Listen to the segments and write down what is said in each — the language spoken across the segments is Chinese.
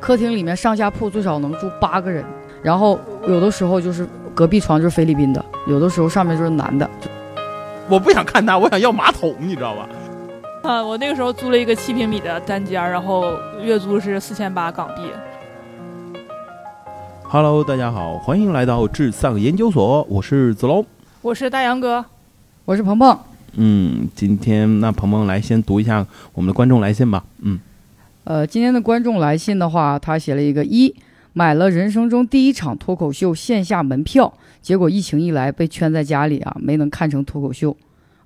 客厅里面上下铺最少能住八个人，然后有的时候就是隔壁床就是菲律宾的，有的时候上面就是男的。我不想看他，我想要马桶，你知道吧？啊，我那个时候租了一个七平米的单间，然后月租是四千八港币。Hello，大家好，欢迎来到智丧研究所，我是子龙。我是大杨哥，我是鹏鹏，嗯，今天那鹏鹏来先读一下我们的观众来信吧。嗯，呃，今天的观众来信的话，他写了一个一，买了人生中第一场脱口秀线下门票，结果疫情一来被圈在家里啊，没能看成脱口秀。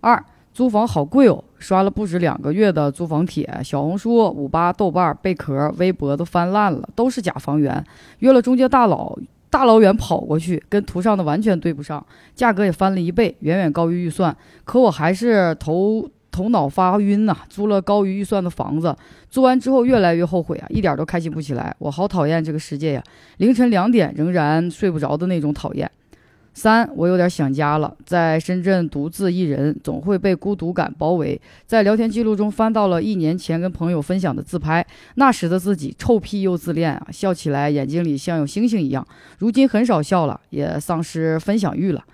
二，租房好贵哦，刷了不止两个月的租房帖，小红书、五八、豆瓣、贝壳、微博都翻烂了，都是假房源，约了中介大佬。大老远跑过去，跟图上的完全对不上，价格也翻了一倍，远远高于预算。可我还是头头脑发晕呐、租了高于预算的房子，租完之后越来越后悔啊，一点都开心不起来。我好讨厌这个世界呀！凌晨两点仍然睡不着的那种讨厌。三，我有点想家了，在深圳独自一人，总会被孤独感包围。在聊天记录中翻到了一年前跟朋友分享的自拍，那时的自己臭屁又自恋啊，笑起来眼睛里像有星星一样。如今很少笑了，也丧失分享欲了。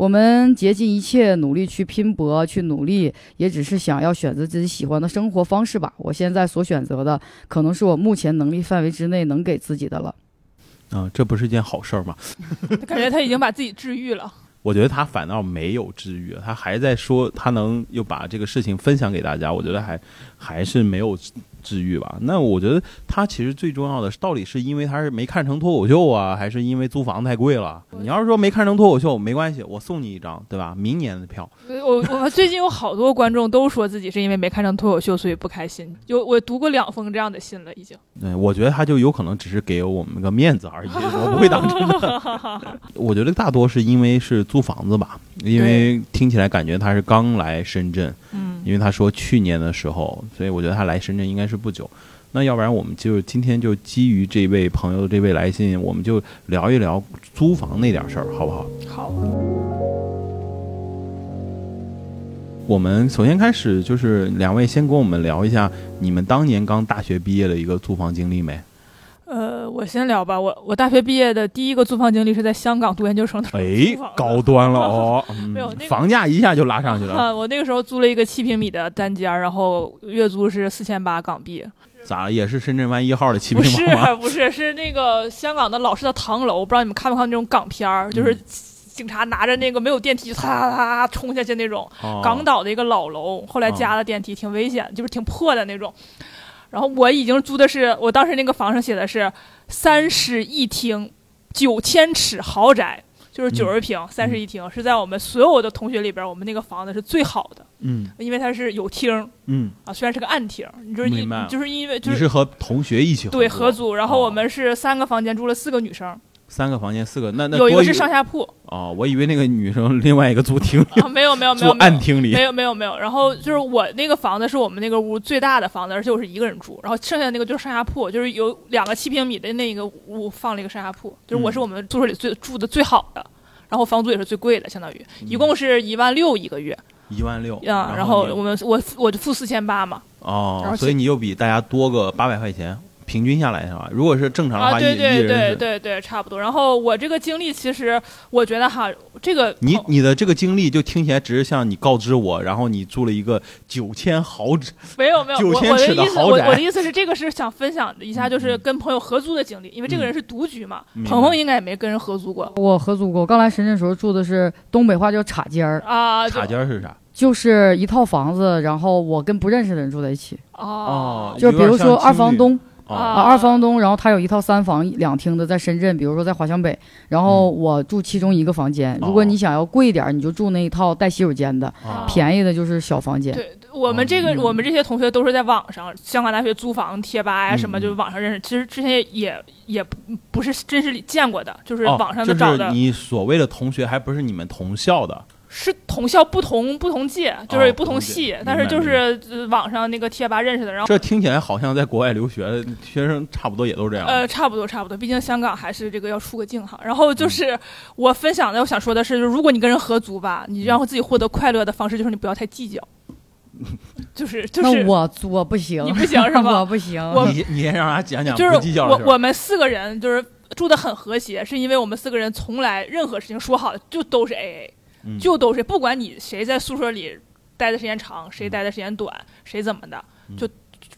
我们竭尽一切努力去拼搏，去努力，也只是想要选择自己喜欢的生活方式吧。我现在所选择的，可能是我目前能力范围之内能给自己的了。嗯、这不是一件好事儿吗？感觉他已经把自己治愈了。我觉得他反倒没有治愈，他还在说他能又把这个事情分享给大家，我觉得还还是没有治愈吧。那我觉得他其实最重要的到底是因为他是没看成脱口秀啊，还是因为租房太贵了？你要是说没看成脱口秀，没关系，我送你一张，对吧？明年的票。我我最近有好多观众都说自己是因为没看成脱口秀所以不开心。有我读过两封这样的信了，已经。对，我觉得他就有可能只是给我们个面子而已，我不会当真的。我觉得大多是因为是租房子吧，因为听起来感觉他是刚来深圳，嗯，因为他说去年的时候，所以我觉得他来深圳应该是不久。那要不然我们就今天就基于这位朋友的这位来信，我们就聊一聊租房那点事儿，好不好？好，我们首先开始就是两位先跟我们聊一下你们当年刚大学毕业的一个租房经历没？呃，我先聊吧。我我大学毕业的第一个租房经历是在香港读研究生的时候哎高端了哦，嗯没有那个房价一下就拉上去了。啊，我那个时候租了一个七平米的单间，然后月租是四千八港币。咋也是深圳湾一号的七不是平米吗？不是是那个香港的老式的唐楼，不知道你们看没看那种港片儿，就是警察拿着那个没有电梯，就哒哒哒冲下去那种。哦港岛的一个老楼，后来加了电梯，挺危险，就是挺破的那种。然后我已经租的是，我当时那个房上写的是三室一厅，九千尺豪宅，就是九十平，三室一厅，是在我们所有的同学里边，我们那个房子是最好的，嗯。因为它是有厅。嗯，啊，虽然是个暗厅，你就是明白因就是因为就是你是和同学一起对合合租，然后哦。我们是三个房间住了四个女生，三个房间四个，那那有一个是上下铺。哦，我以为那个女生另外一个租厅没有没有没有没有。暗厅里。没有没有没有，然后就是我那个房子是我们那个屋最大的房子，而且我是一个人住，然后剩下的那个就是上下铺，就是有两个七平米的那个屋放了一个上下铺，就是我是我们宿舍里最住的最好的，然后房租也是最贵的，相当于。一共是一万六一个月。一万六啊，然后我们我我就付四千八嘛，哦，所以你又比大家多个八百块钱，平均下来是吧？如果是正常的啊，话，对对对。对对，差不多。然后我这个经历其实我觉得哈，这个你你的这个经历就听起来只是像你告知我，然后你住了一个九千豪宅，没有没有，我9000我的尺的意思，我豪宅我的意思是，这个是想分享一下，就是嗯跟朋友合租的经历，因为这个人是独居嘛，鹏鹏应该也没跟人合租过我合租过，刚来深圳的时候住的是东北话叫插尖儿，啊，就塔尖儿是啥？就是一套房子，然后我跟不认识的人住在一起，哦就比如说二房东哦啊，二房东，然后他有一套三房两厅的在深圳，比如说在华强北，然后我住其中一个房间。哦如果你想要贵一点，你就住那一套带洗手间的，哦便宜的就是小房间。对我们这个嗯我们这些同学都是在网上，香港大学租房贴吧呀嗯什么，就是网上认识。其实之前也也不不是真实里见过的，就是哦网上找的，是你所谓的同学，还不是你们同校的是同校不同不同届，就是不同系，明但是就是呃网上那个贴吧认识的，然后这听起来好像在国外留学的学生差不多也都这样。呃，差不多差不多，毕竟香港还是这个要出个境哈。然后嗯就是我分享的，我想说的是，就是如果你跟人合租吧，你让自己获得快乐的方式就是你不要太计较。就是就是那我我不行，你不行是吧 我不行，我你你先让他讲讲就是。我我们四个人就是住的很和谐，是因为我们四个人从来任何事情说好了就都是 A A，、嗯就都是不管你谁在宿舍里待的时间长，谁待的时间短，谁怎么的，嗯就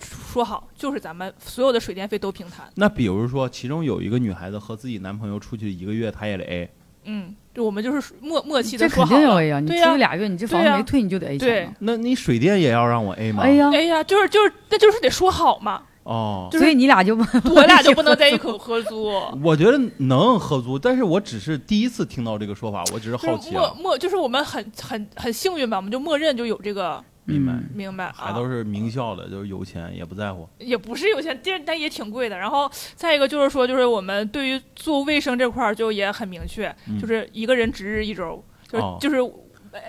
说好就是咱们所有的水电费都平摊。那比如说，其中有一个女孩子和自己男朋友出去一个月，她也得 A。嗯，就我们就是默默契的说好了。定要 A 呀，你对呀出去俩月，你这房子没退你就得 A 对钱了。那你水电也要让我 A 吗？？A 呀，哎呀，就是就是，那就是得说好嘛，哦，就是所以你俩就 我俩就不能在一口合租。我觉得能合租，但是我只是第一次听到这个说法，我只是好就是默奇啊。默，就是我们很很很幸运吧，我们就默认就有这个明白嗯明白啊。还都是名校的，就是有钱也不在乎。也不是有钱，但但也挺贵的。然后再一个就是说，就是我们对于做卫生这块儿就也很明确，嗯就是一个人值日一周，就是、哦就是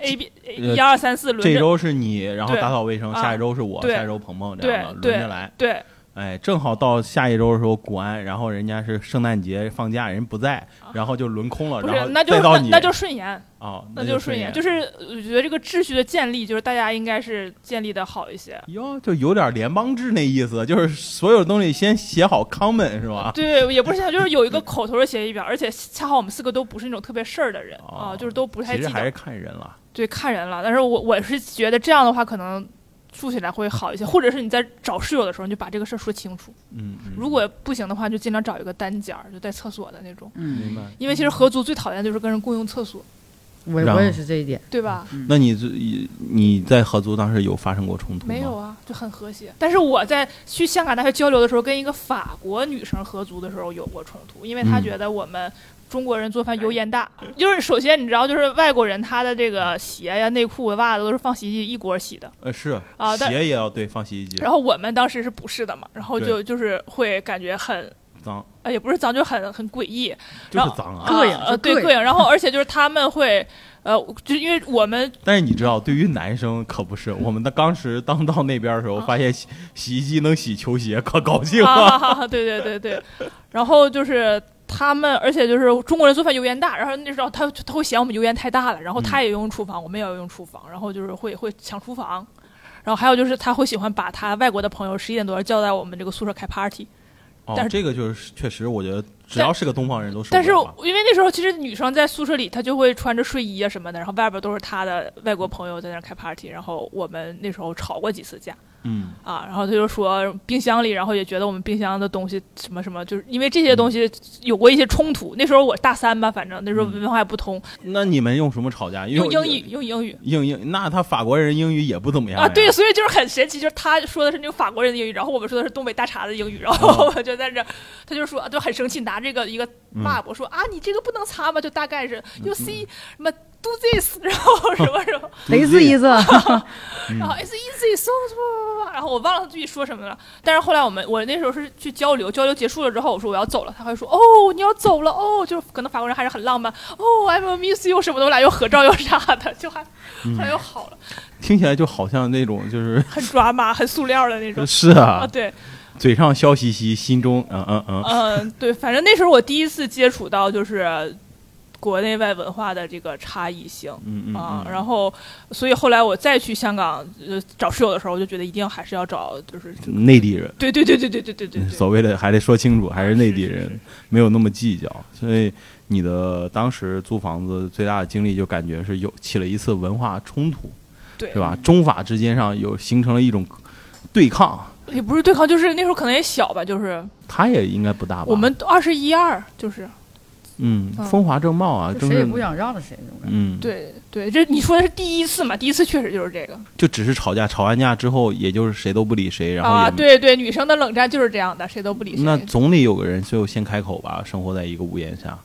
A B 呃一二三四轮。这周是你，然后打扫卫生，啊下一周是我，下一周鹏鹏这样的轮着来。对哎，正好到下一周的时候，古安，然后人家是圣诞节放假，人不在，然后就轮空了，然后就再到你，那那就顺延，啊，那就就顺延。就是我觉得这个秩序的建立，就是大家应该是建立的好一些。哟，就有点联邦制那意思，就是所有东西先写好 common 是吧？对，也不是想，就是有一个口头的协议表，而且恰好我们四个都不是那种特别事儿的人、哦啊，就是都不太其实还是，看人了。对，看人了。但是我我是觉得这样的话，可能住起来会好一些，或者是你在找室友的时候，你就把这个事儿说清楚。嗯，嗯如果不行的话，就尽量找一个单间儿，就带厕所的那种。嗯，明白，因为其实合租最讨厌的就是跟人共用厕所，我我也是这一点。对吧？那你这你在合租当时有发生过冲突吗？没有啊，就很和谐。但是我在去香港大学交流的时候，跟一个法国女生合租的时候有过冲突，因为她嗯觉得我们中国人做饭油烟大。就是首先你知道，就是外国人他的这个鞋呀、内裤、袜子都是放洗衣机一锅洗的，呃，是啊但鞋也要对放洗衣机，然后我们当时是不是的嘛？然后就就是会感觉很。脏呃，也不是脏，就很很诡异，就是脏啊。膈应呃，对膈应。然后而且就是他们会，呃，就因为我们但是你知道，对于男生可不是。我们的当时当到那边的时候，发现洗洗衣机能洗球鞋，可高兴啊，了。对对对对，然后就是他们，而且就是中国人做饭油烟大，然后那时候他他会嫌我们油烟太大了，然后他也用厨房，我们也要用厨房，然后就是会会抢厨房，然后还有就是他会喜欢把他外国的朋友十一点多叫在我们这个宿舍开 party，哦但，是这个就是确实，我觉得只要是个东方人都受不但是因为那时候其实女生在宿舍里，她就会穿着睡衣啊什么的，然后外边都是她的外国朋友在那开 party，然后我们那时候吵过几次架。嗯，啊，然后他就说冰箱里，然后也觉得我们冰箱的东西什么什么，就是因为这些东西有过一些冲突。那时候我大三吧，反正那时候嗯。文化也不通，那你们用什么吵架？用英语，用英语英英，那他法国人英语也不怎么样啊，对，所以就是很神奇，就是他说的是那个法国人的英语，然后我们说的是东北大碴子英语，然后哦。我就在这儿，他就说就很生气，拿这个一个抹布说啊，你这个不能擦吗？就大概是 you see 什么 do this，然后什么什么。雷思意思，嗯 然后 it's easy so so，然后我忘了他具体说什么了。但是后来我们我那时候是去交流，交流结束了之后，我说我要走了，他会说哦你要走了哦，就是可能法国人还是很浪漫哦 I will miss you 什么的，我俩又合照又啥的，就还嗯后来又好了，听起来就好像那种就是 很抓马，很塑料的那种。是啊，啊，对，嘴上笑嘻嘻，心中嗯嗯嗯，嗯，对，反正那时候我第一次接触到就是国内外文化的这个差异性。嗯嗯啊，嗯，然后，所以后来我再去香港呃找室友的时候，我就觉得一定还是要找，就是内地人。对对对对对对对对对，所谓的还得说清楚，还是内地人，没有那么计较。所以你的当时租房子最大的经历，就感觉是有起了一次文化冲突，对是吧？中法之间上有形成了一种对抗，也不是对抗，就是那时候可能也小吧，就是他也应该不大吧？我们二十一二，就是嗯，嗯风华正茂啊，谁也不想让着谁那种感觉。嗯，，对对，这你说的是第一次嘛？第一次确实就是这个就只是吵架，吵完架之后，也就是谁都不理谁，然后啊，对对，女生的冷战就是这样的，谁都不理谁。那总得有个人最后先开口吧，生活在一个屋檐下。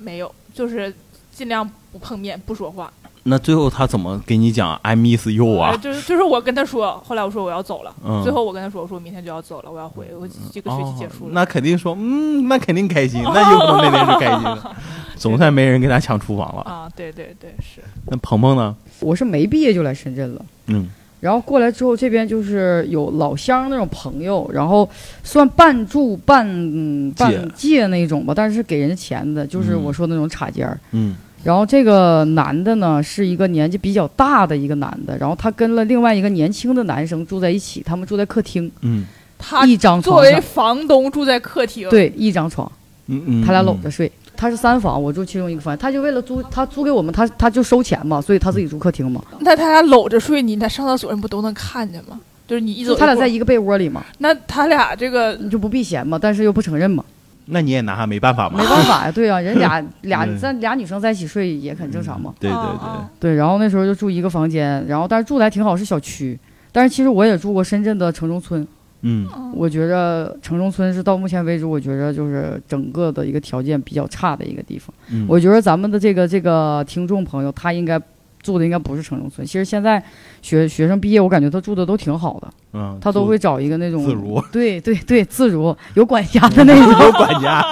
没有，就是尽量不碰面，不说话。那最后他怎么给你讲 I miss you 呃啊？就是就是我跟他说，后来我说我要走了，嗯最后我跟他说，我说我明天就要走了，我要回，我这个学期结束了。哦那肯定说，嗯，那肯定开心，那有可能那天是开心的，总算没人跟他抢厨房了。啊，对对对，是那鹏鹏呢？我是没毕业就来深圳了。嗯然后过来之后，这边就是有老乡那种朋友，然后算半住半嗯半借那种吧，但是是给人家钱的，就是嗯我说那种插间儿。嗯然后这个男的呢是一个年纪比较大的一个男的，然后他跟了另外一个年轻的男生住在一起，他们住在客厅，嗯。他一张作为，房东住在客厅，，对，一张床，嗯嗯，他俩搂嗯着睡。他是三房，我住其中一个房，他就为了租，他租给我们，他他就收钱嘛，所以他自己住客厅嘛。那他俩搂着睡，你那上厕所人不都能看见吗？就是你一走他俩在一个被窝里嘛，那他俩这个你就不避嫌嘛，但是又不承认嘛，那你也拿他没办法嘛没，办法呀，对啊，人俩 俩对咱俩女生在一起睡也很正常嘛。对对啊对啊，对，然后那时候就住一个房间，然后但是住的还挺好，是小区。但是其实我也住过深圳的城中村，嗯我觉着城中村是到目前为止，我觉着就是整个的一个条件比较差的一个地方。嗯，我觉得咱们的这个这个听众朋友，他应该住的应该不是城中村。其实现在学学生毕业，我感觉他住的都挺好的，嗯，他都会找一个那种自如，对对对，自如 有管家的那种。有管家，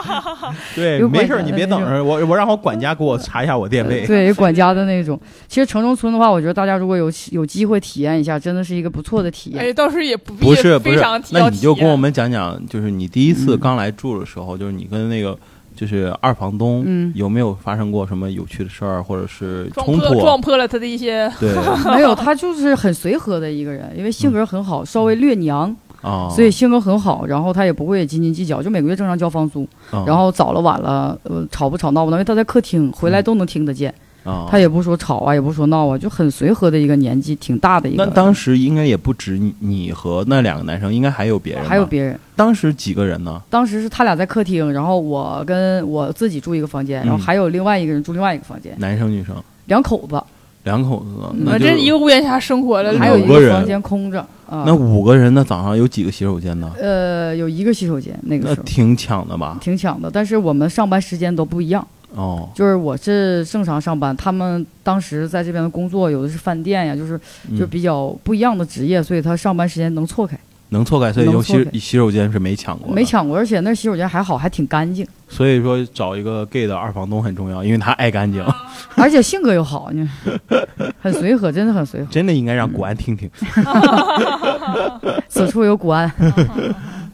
对，没事儿，你别等着，我我让我管家给我查一下我电费，对，有管家的那种。其实城中村的话，我觉得大家如果有有机会体验一下，真的是一个不错的体验。哎，倒是也不必不是不是非常，那你就跟我们们讲讲，就是你第一次嗯刚来住的时候，就是你跟那个就是二房东，嗯有没有发生过什么有趣的事儿，或者是冲突？破撞破了他的一些对 没有，他就是很随和的一个人，因为性格很好，稍微略娘，啊，所以性格很好。然后他也不会斤斤计较，就每个月正常交房租。啊然后早了晚了，呃，吵不吵闹不闹，因为他在客厅，回来都能听得见。啊，他也不说吵啊，也不说闹啊，就很随和的一个年纪，挺大的一个。那当时应该也不止你你和那两个男生，应该还有别人，还有别人，当时几个人呢？当时是他俩在客厅，然后我跟我自己住一个房间，然后嗯还有另外一个人住另外一个房间，男生女生两口子，两口子那这一个屋檐下生活了，还有一个人房间空着啊。那五个人，那早上有几个洗手间呢？呃，有一个洗手间，那个时候那挺抢的吧？挺抢的，但是我们上班时间都不一样。哦，就是我是正常上班，他们当时在这边的工作有的是饭店呀，就是嗯就比较不一样的职业，所以他上班时间能错开，能错开，所以有能错开洗洗手间是没抢过，没。抢过，而且那洗手间还好，还挺干净，所以说找一个 gay 的二房东很重要，因为他爱干净，而且性格又好，你 很随和，真的很随和。真的应该让国安听听。此处有古安，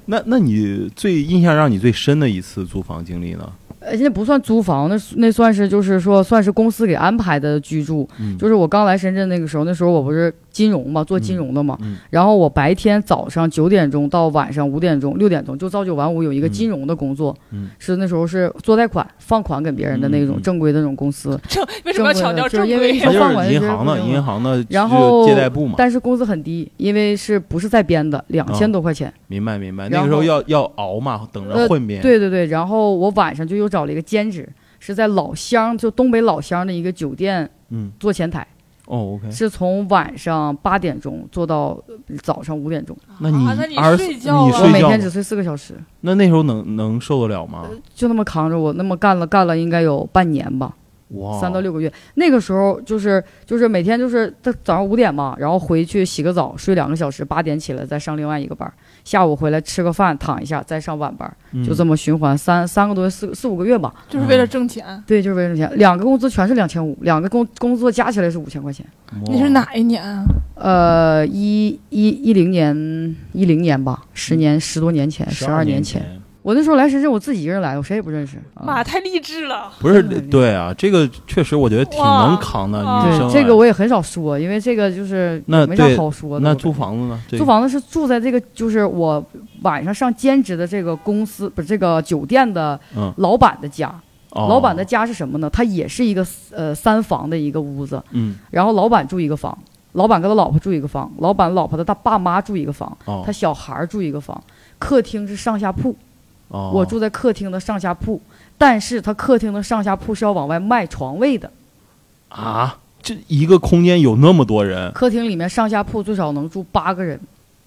那那你最印象让你最深的一次租房经历呢？呃，那不算租房，那那算是就是说算是公司给安排的居住。嗯，就是我刚来深圳那个时候，那时候我不是金融嘛，做金融的嘛，嗯然后我白天早上九点钟到晚上五点钟、六点钟就朝九晚五，有一个金融的工作，嗯是那时候是做贷款、放款给别人的那种正规的那种公司，正为什么要强调正正规就是因为放款是银行的，银行的然后借贷部嘛。但是工资很低，因为是不是在编的，两千多块钱。明白明白，那个时候要要熬嘛，等着呃混编。，对对对，然后我晚上就又找了一个兼职，是在老乡，就东北老乡的一个酒店嗯，做前台，哦，OK，是从晚上八点钟做到呃早上五点钟，那你啊那你二睡觉啊你睡觉我每天只睡四个小时，那那时候能能受得了吗？就那么扛着我，那么干了干了应该有半年吧，哇，三到六个月。那个时候就是就是每天就是早早上五点嘛，然后回去洗个澡，睡两个小时，八点起来再上另外一个班儿，下午回来吃个饭躺一下，再上晚班，就这么么循环三三个多月四四五个月吧。就是为了挣钱。对，就是为了挣钱，两个工资全是两千五，两个工工作加起来是五千块钱。你是？哪一年啊？呃，一一一零年一零年吧，十年十多年前，十二年前。我那时候来深圳，我自己一个人来，我谁也不认识。啊妈，太励志了！不是对对啊，这个确实我觉得挺哇能扛的哇女生这个我也很少说，因为这个就是那没啥好说的。那租房子呢？租房子是住在这个，就是我晚上上兼职的这个公司，不是这个酒店的嗯，老板的家。哦老板的家是什么呢？他也是一个呃三房的一个屋子，嗯然后老板住一个房，老板跟他老婆住一个房，老板老婆的大爸妈住一个房，哦他小孩儿住一个房，客厅是上下铺，哦，我住在客厅的上下铺，但是他客厅的上下铺是要往外卖床位的，啊，这一个空间有那么多人客厅里面上下铺最少能住八个人，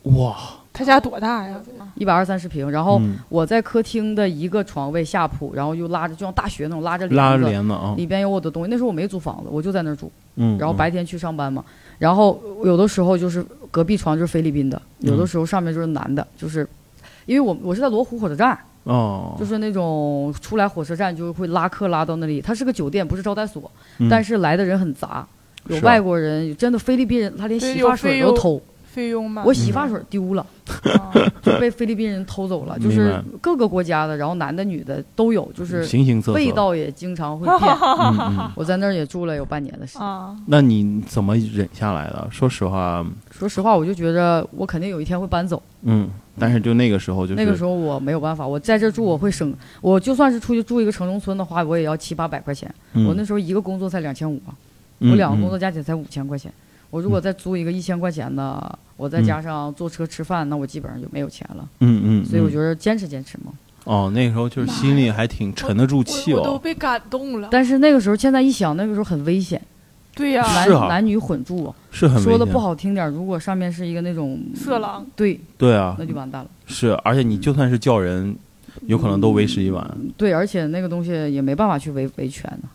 哇！他家多大呀？一百二三十平，然后嗯我在客厅的一个床位下铺，然后又拉着就像大学那种拉着拉着帘子。啊，里边有我的东西，那时候我没租房子，我就在那儿住，嗯，嗯然后白天去上班嘛。然后有的时候就是隔壁床就是菲律宾的，有的嗯时候上面就是男的，就是因为我我是在罗湖火车站，哦，就是那种出来火车站就会拉客拉到那里，它是个酒店，不是招待所，嗯。但是来的人很杂，有是外国人，真的菲律宾人，他连对洗发水都偷，费用吗？我洗发水丢了，啊就被菲律宾人偷走了，就是各个国家的，然后男的女的都有，就是形形色色，味道也经常会变。嗯嗯。我在那儿也住了有半年的时间。啊，那你怎么忍下来的？说实话，说实话，我就觉着我肯定有一天会搬走。嗯，但是就那个时候就是那个时候我没有办法，我在这住我会省，我就算是出去住一个城中村的话，我也要七八百块钱。嗯我那时候一个工作才两千五我两个工嗯作加起来才五千块钱。我如果再租一个一千块钱的，我再加上坐车吃饭，那我基本上就没有钱了。嗯嗯，所以我嗯觉得坚持坚持嘛。哦，那个时候就是心里还挺沉得住气我我都哦。被感动了。但是那个时候，现在一想，那个时候很危险，对呀，男男女混住，是很危说的不，好听点儿，如果上面是一个那种色狼，对，对啊那，就完蛋了。是，而且你就算是叫人，有可能都为时已晚。对，而且那个东西也没办法去维维权呢。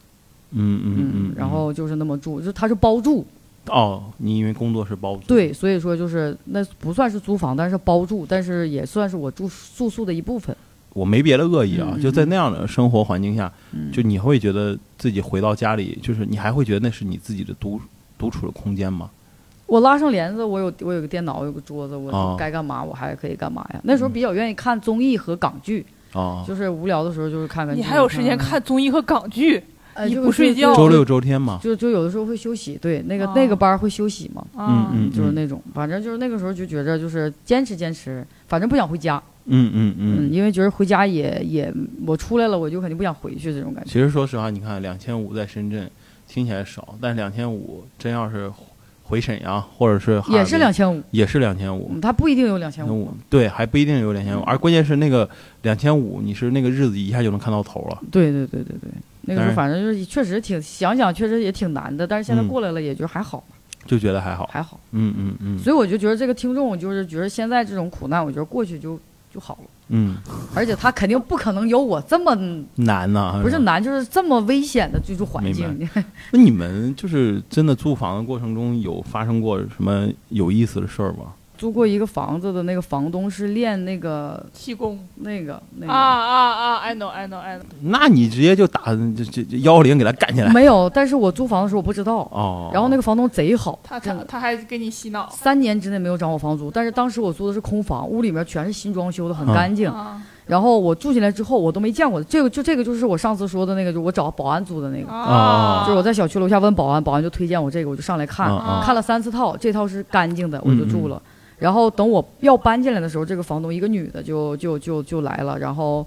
嗯嗯嗯，然后就是那么住，就他是包住，哦，你因为工作是包租，对，所以说就是那不算是租房，但是包住，但是也算是我住住宿的一部分。我没别的恶意啊，嗯就在那样的生活环境下，嗯就你会觉得自己回到家里，就是你还会觉得那是你自己的独独处的空间吗？我拉上帘子，我有我有个电脑，我有个桌子，哦我该干嘛我还可以干嘛呀？那时候比较愿意看综艺和港剧，哦，就是无聊的时候就是看看。你还有时间看综艺和港剧哎？你就不睡觉周六周天嘛，就就有的时候会休息，对，那个、哦那个班会休息嘛，嗯？嗯就是那种，反正就是那个时候就觉着就是坚持坚持，反正不想回家，嗯嗯嗯，嗯。因为觉得回家也也我出来了，我就肯定不想回去这种感觉。其实说实话，你看两千五在深圳听起来少，但两千五真要是回沈阳或者是也是两千五，也是两千五，嗯他不一定有两千五。对，还不一定有两千五，而关键是那个两千五，你是那个日子一下就能看到头了。对对对对对，那个时候反正就是确实挺想想，确实也挺难的，但是现在嗯过来了，也就还好，就觉得还好，还好。嗯嗯嗯，所以我就觉得这个听众，就是觉得现在这种苦难，我觉得过去就就好了。嗯，而且他肯定不可能有我这么难呐、不是难，就是这么危险的居住环境。那你们就是真的租房的过程中有发生过什么有意思的事儿吗？租过一个房子的那个房东是练那个气功那个那啊个。啊啊啊！I know I know I know。那你直接就打这这这幺幺零给他干起来没有，但是我租房的时候我不知道，哦。然后那个房东贼好，他他真的他还给你洗脑三年之内没有涨我房租，但是当时我租的是空房，屋里面全是新装修的，很嗯干净。啊然后我住进来之后，我都没见过的。这个就这个就是我上次说的那个，就我找保安租的那个，啊就是我在小区楼下问保安，保安就推荐我这个，我就上来看，看了三四套，这套是干净的，我就住嗯了。然后等我要搬进来的时候，这个房东一个女的就就就就来了，然后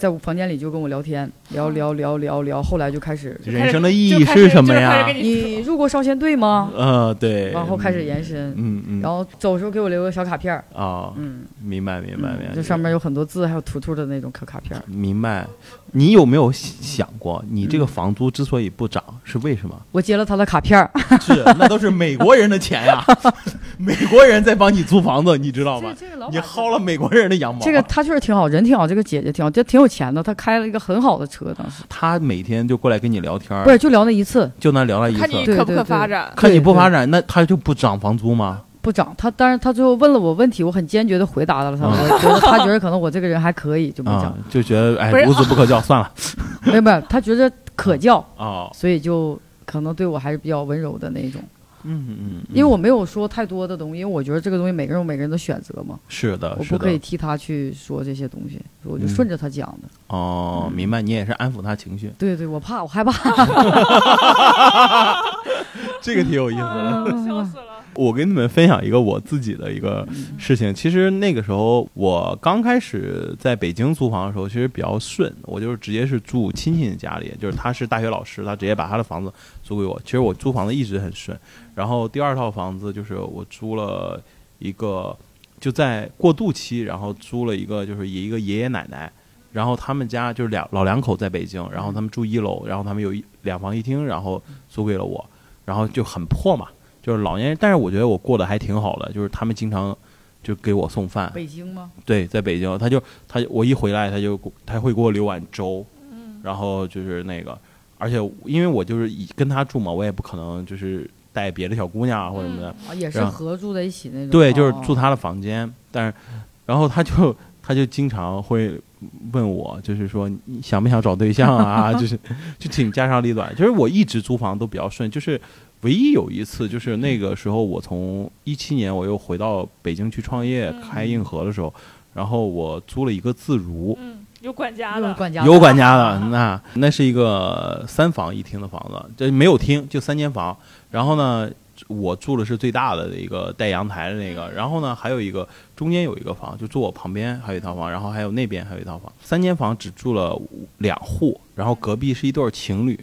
在我房间里就跟我聊天，聊聊聊聊聊，后来就开始，人生的意义是什么呀？你你入过少先队吗？呃，对，往后开始延伸，嗯嗯，然后走的时候给我留个小卡片儿，啊，嗯，明白明白明白，这上面有很多字，还有图图的那种可卡片儿。明白。你有没有想过，你这个房租之所以不涨，是为什么？我接了他的卡片儿，是，那都是美国人的钱呀，美国人在帮你租房子，你知道吗？你薅了美国人的羊毛。这个他确实挺好，人挺好，这个姐姐挺好，这挺有钱的，他开了一个很好的车，当时。他每天就过来跟你聊天儿，不是就聊那一次。就那聊了一次。看你，可不可发展。看你不发展，那他就不涨房租吗？不涨，他但是他最后问了我问题，我很坚决的回答了他，啊我觉得他觉得可能我这个人还可以，就没啊涨，，就觉得哎孺子不可教，算了。没有没有，他觉得可教，哦，所以就可能对我还是比较温柔的那种，嗯嗯，嗯因为我没有说太多的东西，因为我觉得这个东西每个人有每个人的选择嘛，是的，我不可以，替他去说这些东西，我就嗯顺着他讲的。哦，明白，你也是安抚他情绪，对对，我怕，我害怕。这个挺有意思的。啊笑死了！我跟你们分享一个我自己的一个事情。其实那个时候我刚开始在北京租房的时候，其实比较顺，我就是直接是住亲戚家里，就是他是大学老师，他直接把他的房子租给我。其实我租房子一直很顺。然后第二套房子就是我租了一个，就在过渡期，然后租了一个就是一个爷爷奶奶。然后他们家就是两老两口在北京，然后他们住一楼，然后他们有一两房一厅，然后租给了我，然后就很破嘛，就是老年人，但是我觉得我过得还挺好的，就是他们经常就给我送饭，北京吗？对，在北京，他就他我一回来他就他会给我留碗粥，然后就是那个，而且因为我就是以跟他住嘛，我也不可能就是带别的小姑娘啊或者什么的，啊，也是合住在一起那种。对，就是哦住他的房间，但是然后他就他就经常会问我，就是说你想不想找对象啊？就是就挺家长里短，就是我一直租房都比较顺，就是唯一有一次就是那个时候，我从一七年我又回到北京去创业嗯开硬核的时候，然后我租了一个自如，嗯，有管家的，有管家，有管家的，那那是一个三房一厅的房子，这没有厅，就三间房。然后呢，我住的是最大的一个带阳台的那个。然后呢，还有一个中间有一个房，就住我旁边还有一套房，然后还有那边还有一套房，三间房只住了两户，然后隔壁是一对儿情侣。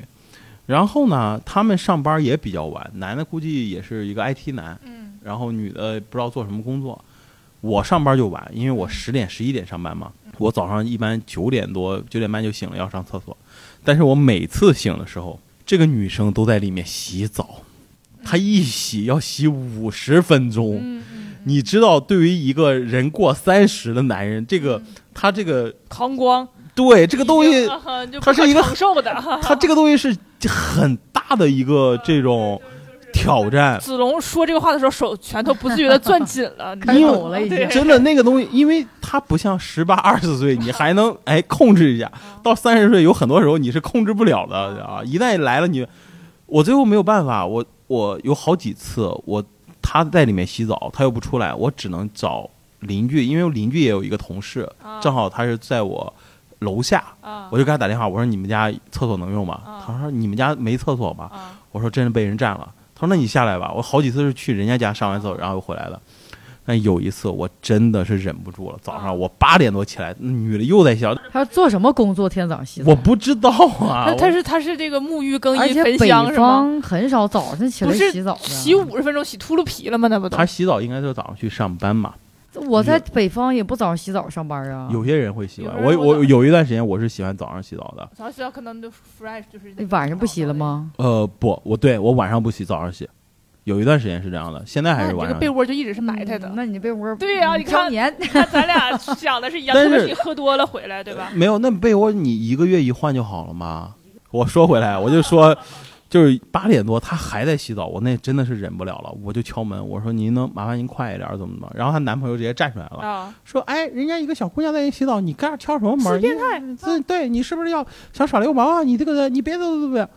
然后呢，他们上班也比较晚，男的估计也是一个 IT 男，嗯然后女的不知道做什么工作。我上班就晚，因为我十点十一点上班嘛。我早上一般九点多九点半就醒了，要上厕所。但是我每次醒的时候，这个女生都在里面洗澡，她一洗要洗五十分钟。嗯嗯，你知道，对于一个人过三十的男人，这个他这个膀胱对这个东西，它是一个。它这个东西是很大的一个这种挑战。子龙说这个话的时候，手拳头不自觉的攥紧了，你知道吗开抖了已经真的那个东西，因为它不像十八二十岁，你还能哎控制一下，到三十岁有很多时候你是控制不了的啊！一旦来了你，我最后没有办法，我我有好几次我他在里面洗澡，他又不出来，我只能找邻居，因为邻居也有一个同事，啊正好他是在我楼下，啊我就给他打电话，我说你们家厕所能用吗啊？他说你们家没厕所吗？啊我说真是被人占了。他说那你下来吧。我好几次是去人家家上完厕所，然后又回来的。但有一次我真的是忍不住了，早啊上我八点多起来，那女的又在笑，他做什么工作？天早上洗澡？我不知道啊。他他是他是这个沐浴更衣焚香是吗？方很少早上起来洗澡的。洗五十分钟洗秃噜皮了吗？那不都他洗澡应该就是早上去上班嘛。我在北方也不早上洗澡上班啊。有些人会洗完，我我我有一段时间我是喜欢早上洗澡的。早上洗澡可能就 fresh 就是你晚上不洗了？吗？呃，不，我对我晚上不洗，早上洗。有一段时间是这样的，现在还是晚上这个。被窝就一直是埋汰的嗯。那你被窝对呀你看胶粘那咱俩想的是一样，但是特别是你喝多了回来，对吧？没有，那被窝你一个月一换就好了吗？我说回来，我就说，就是八点多他还在洗澡，我那真的是忍不了了，我就敲门，我说您能麻烦您快一点，怎么怎么？然后她男朋友直接站出来了，啊，说，哎，人家一个小姑娘在那洗澡，你干啥敲什么门？是变态对你是不是要想耍流氓啊？你这个人，你别走走走走。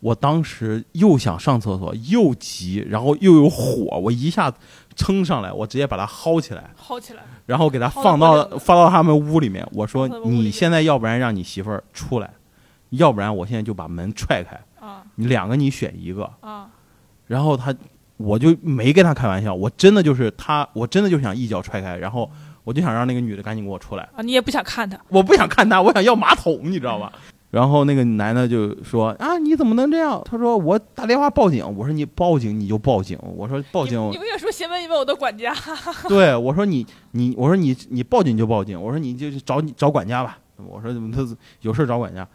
我当时又想上厕所，又急，然后又有火，我一下撑上来，我直接把它薅起来，薅起来，然后给他放到放到他们屋里面。我说你现在要不然让你媳妇儿出来，要不然我现在就把门踹开，啊你两个你选一个。啊然后他，我就没跟他开玩笑，我真的就是他，我真的就想一脚踹开，然后我就想让那个女的赶紧给我出来，啊！你也不想看他，我不想看他，我想要马桶，你知道吧？然后那个男的就说啊，你怎么能这样？他说我打电话报警。我说你报警你就报警。我说报警你，你不也说先问一问我的管家？对，我说你你，我说你你报警就报警，我说你就找你找管家吧，我说他有事找管家，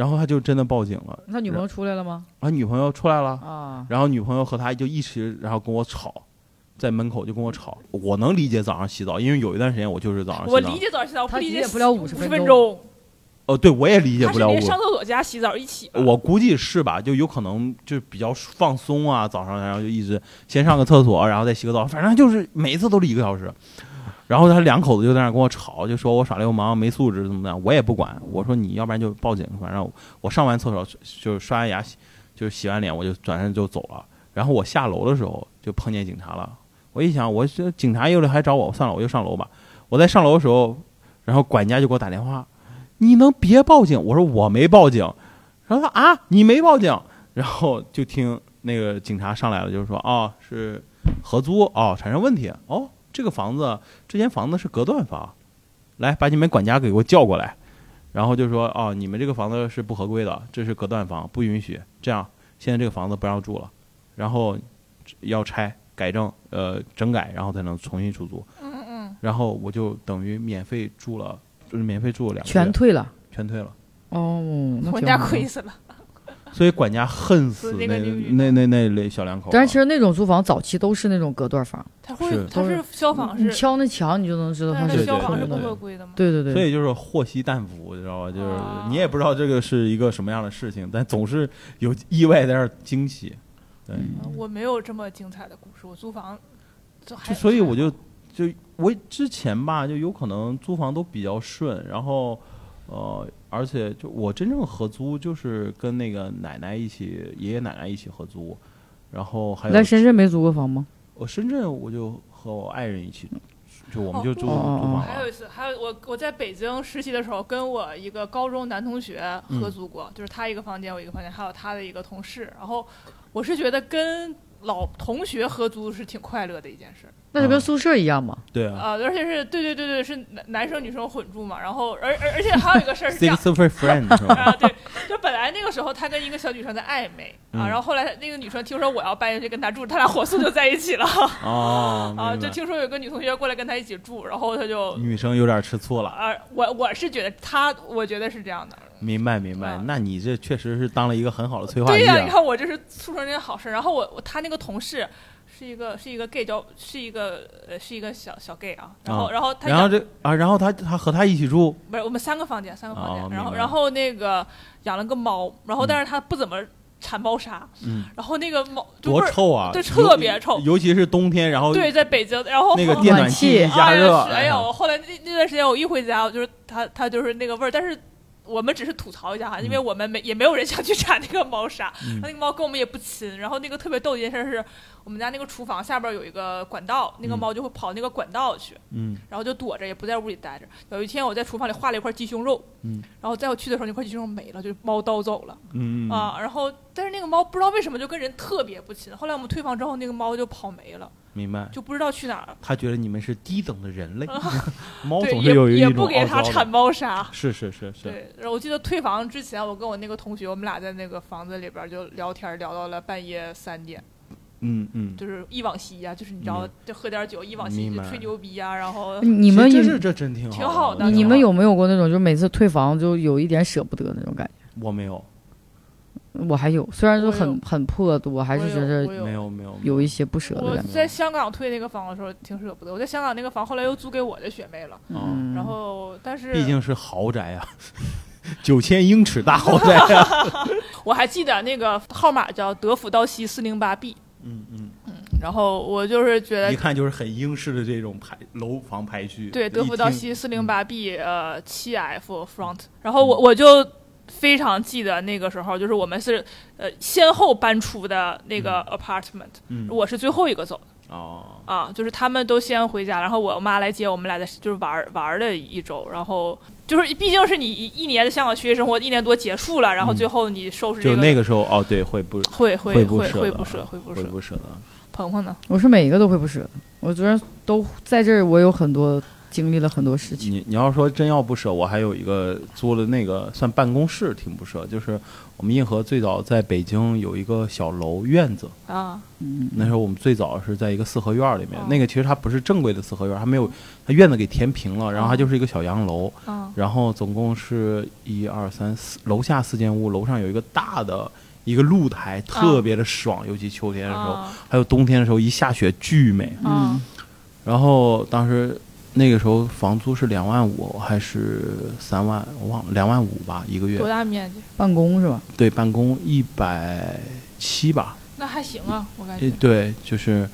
然后他就真的报警了，他女朋友出来了吗？啊，女朋友出来了，啊，然后女朋友和他就一直然后跟我吵，在门口就跟我吵，我能理解早上洗澡，因为有一段时间我就是早上洗澡，我理解早上洗澡，我不理解不了五50分分钟。哦，对我也理解不了我连上厕所加洗澡一起。我估计是吧，就有可能就比较放松啊，早上然后就一直先上个厕所，然后再洗个澡，反正就是每一次都是一个小时。然后他两口子就在那跟我吵，就说我耍流氓、没素质怎么样，我也不管。我说你要不然就报警，反正我上完厕所就是刷完牙，就洗完脸我就转身就走了。然后我下楼的时候就碰见警察了，我一想我这警察又来还找我，算了，我就上楼吧。我在上楼的时候，然后管家就给我打电话，你能别报警？我说我没报警。然后他啊，你没报警？然后就听那个警察上来了，就是说哦是合租哦产生问题哦，这个房子这间房子是隔断房，来把你们管家给我叫过来。然后就说哦，你们这个房子是不合规的，这是隔断房，不允许。这样，现在这个房子不让住了，然后要拆、改正、呃整改，然后才能重新出租。嗯嗯，然后我就等于免费住了，就是免费住了两个月，全退了。全退了。哦，那管家亏死了。所以管家恨死那那那那那那小两口啊。但是其实那种租房早期都是那种隔断房，他会是，他是消防是，你敲那墙你就能知道它但是消防是不空的合规的吗？对对对，所以就是祸兮旦伏，知道吧？就是啊你也不知道这个是一个什么样的事情，但总是有意外在那儿惊喜。对，嗯我没有这么精彩的故事，我租房就还就所以我就就我之前吧，就有可能租房都比较顺，然后呃，而且就我真正合租就是跟那个奶奶一起，爷爷奶奶一起合租，然后还有在深圳没租过房吗？我深圳我就和我爱人一起，就我们就租、房了。还有一次，还有我我在北京实习的时候，跟我一个高中男同学合租过，就是他一个房间，我一个房间，还有他的一个同事。然后我是觉得跟老同学合租是挺快乐的一件事。那就跟宿舍一样嘛。对啊啊、而且是对对对对，是男男生女生混住嘛。然后而而而且还有一个事儿是这样。，super friend？啊，对，就本来那个时候他跟一个小女生在暧昧啊，嗯然后后来那个女生听说我要搬进去跟他住，他俩火速就在一起了哦，啊，就听说有个女同学过来跟他一起住，然后他就女生有点吃醋了。啊，我我是觉得他，我觉得是这样的。明白明白。啊，那你这确实是当了一个很好的催化剂对呀、你啊。看我这是促成这件好事。然后我我他那个同事是一个是一个 gay 叫是一个呃是一个小小 gay 啊，然后、啊然后他然后这啊，然后他他和他一起住，不是我们三个房间三个房间，哦明白。然后然后那个养了个猫，然后但是他不怎么铲猫砂，嗯，然后那个猫就多味儿臭啊！对特别臭。尤其是冬天，然后对，在北京，然后那个电暖气加热，哎呀是哎呀，呀。我后来那那段时间我一回家，我就是他他就是那个味儿，但是。我们只是吐槽一下哈，因为嗯我们没也没有人想去铲那个猫砂，嗯那个猫跟我们也不亲。然后那个特别逗的一件事是，我们家那个厨房下边有一个管道，那个嗯猫就会跑那个管道去，嗯然后就躲着，也不在屋里待着。有一天我在厨房里画了一块鸡胸肉，嗯然后在我去的时候那块鸡胸肉没了，就猫叨走了。嗯啊，然后但是那个猫不知道为什么就跟人特别不亲，后来我们退房之后，那个猫就跑没了，明白。就不知道去哪儿了。他觉得你们是低等的人类，猫对，总是有一种也也不给傲娇的它铲猫砂。是是是是，对，然后我记得退房之前，我跟我那个同学，我们俩在那个房子里边就聊天，聊到了半夜三点，嗯嗯。就是忆往昔呀、就是你知道，就喝点酒，忆往昔，吹牛逼呀、然后你们有其实这是这真挺好挺好的你们有没有过那种，就是每次退房就有一点舍不得那种感觉？我没有。我还有，虽然说很很破，我还是觉得没有没有有。一些不舍的我感觉。在香港退那个房的时候挺舍不得，我在香港那个房后来又租给我的学妹了，嗯，然后但是毕竟是豪宅啊，九千英尺大豪宅啊。我还记得那个号码叫德辅道西四零八 B，嗯嗯。嗯，然后我就是觉得一看就是很英式的这种排楼房排序。对，德一辅道西四零八 B，呃，七 F front。然后我我就非常记得那个时候，就是我们是呃先后搬出的那个 apartment，、嗯。我是最后一个走的。哦，啊，就是他们都先回家，然后我妈来接我们俩在就是玩儿玩儿了一周，然后就是毕竟是你一一年的香港学习生活一年多结束了，然后嗯最后你收拾这就个，那个时候哦，对，会不会会会不舍会会不舍会不舍。会不舍得。鹏鹏呢？我是每一个都会不舍得。我觉得都在这儿，我有很多经历了很多事情。你你要说真要不舍，我还有一个租了那个算办公室，挺不舍。就是我们硬核最早在北京有一个小楼院子，啊，嗯，那时候我们最早是在一个四合院里面，哦。那个其实它不是正规的四合院，它没有，它院子给填平了，然后它哦就是一个小洋楼，啊然后总共是一二三四，楼下四间屋，楼上有一个大的一个露台，特别的爽，尤其秋天的时候，啊还有冬天的时候一下雪巨美。啊嗯。然后当时那个时候房租是两万五还是三万，我忘了，两万五吧一个月多。大面积？办公是吧？对，办公一百七吧。那还行啊，我感觉。对，就是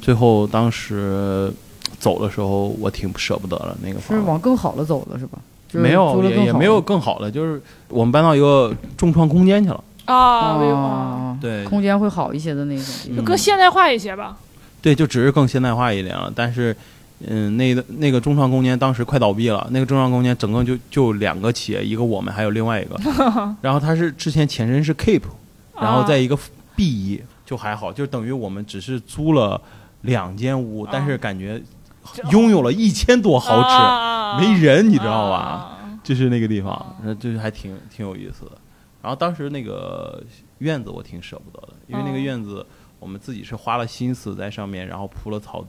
最后当时走的时候，我挺舍不得了那个房是。往更好的走了是吧？就是没有，也也没有更好的，就是我们搬到一个众创空间去了。啊，对空间会好一些的那种。就更现代化一些吧。对，就只是更现代化一点了。但是，嗯，那个那个中创空间当时快倒闭了，那个中创空间整个就就两个企业，一个我们，还有另外一个。然后它是之前前身是 Keep，然后在一个 B 一就还好，就等于我们只是租了两间屋，但是感觉拥有了一千多豪尺，啊没人，你知道吧？啊就是那个地方啊，那就是还挺挺有意思的。然后当时那个院子我挺舍不得的，因为那个哦院子我们自己是花了心思在上面，然后铺了草，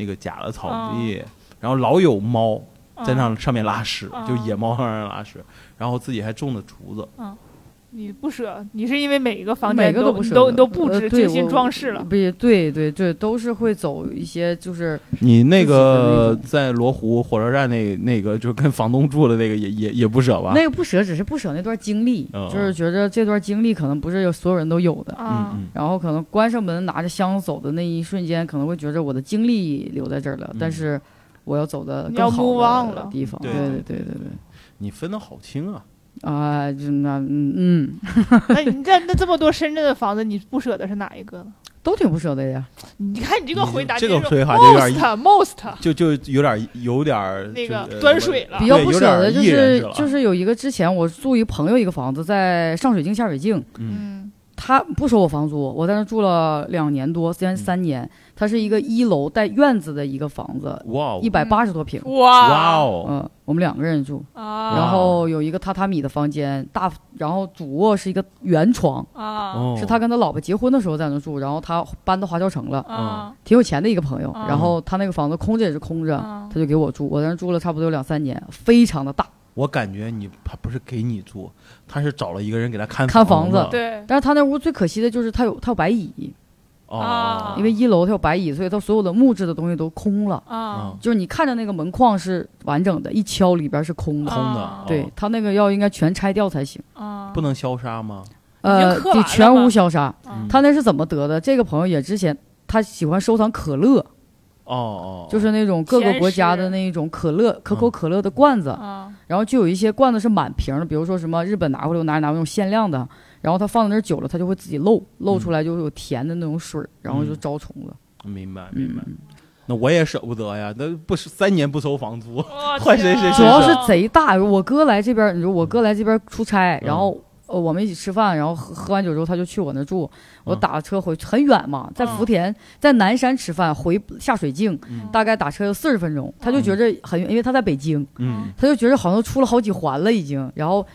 那个假的草地，然后老有猫在那上面拉屎，哦就野猫在那拉屎，然后自己还种的竹子。你不舍，你是因为每一个房每间都都都布置精心装饰了。不也对对对，都是会走一些就是你那个在罗湖火车站那那个就跟房东住的那个也也也不舍吧？那个不舍，只是不舍那段经历，嗯就是觉得这段经历可能不是有所有人都有的。啊嗯然后可能关上门拿着箱子走的那一瞬间，可能会觉着我的经历留在这儿了，嗯但是我要走的你要更 move 好 on 了的地方。对对对对对对，你分的好清啊！啊，就那嗯嗯，那你这那这么多深圳的房子，你不舍得是哪一个呢？都挺不舍得呀。你看你这个回答，这个就是回答有点 most most 就就有点有点那个端水了比。较不舍得就是就是有一个之前我住一朋友一个房子在上水镜下水镜，嗯嗯他不收我房租，我在那住了两年多，虽然三年。它是一个一楼带院子的一个房子，哇哦。一百八十多平。哇。哇哦，嗯，我们两个人住，啊，然后有一个榻榻米的房间，大，然后主卧是一个圆床，啊。哦。是他跟他老婆结婚的时候在那住，然后他搬到华侨城了，啊。挺有钱的一个朋友。嗯然后他那个房子空着也是空着，嗯他就给我住，我在那住了差不多有两三年，非常的大。我感觉你他不是给你住，他是找了一个人给他看看房房子。对。但是他那屋最可惜的就是他有他有白蚁，哦。啊，因为一楼它有白蚁，所以它所有的木质的东西都空了。啊。就是你看着那个门框是完整的，一敲里边是空的。空的啊。对哦它那个要应该全拆掉才行，啊，不能消杀吗？呃，得全屋消杀。啊他那是怎么得的？这个朋友也之前他喜欢收藏可乐，哦哦，就是那种各个国家的那种可乐、可口可乐的罐子，啊然后就有一些罐子是满瓶的，比如说什么日本拿回来我拿拿那种限量的，然后它放在那儿久了，它就会自己漏，漏出来就是有甜的那种水儿，然后就招虫子。明白明白。嗯，那我也舍不得呀，那不是三年不收房租，换谁谁主要是贼大。我哥来这边儿，你说我哥来这边儿出差，嗯。然后呃我们一起吃饭，然后喝喝完酒之后他就去我那住，我嗯。打车回很远嘛，在福田，在南山吃饭，回下水镜嗯。大概打车要四十分钟，他就觉着很远，因为他在北京，嗯。他就觉着好像出了好几环了已经，然后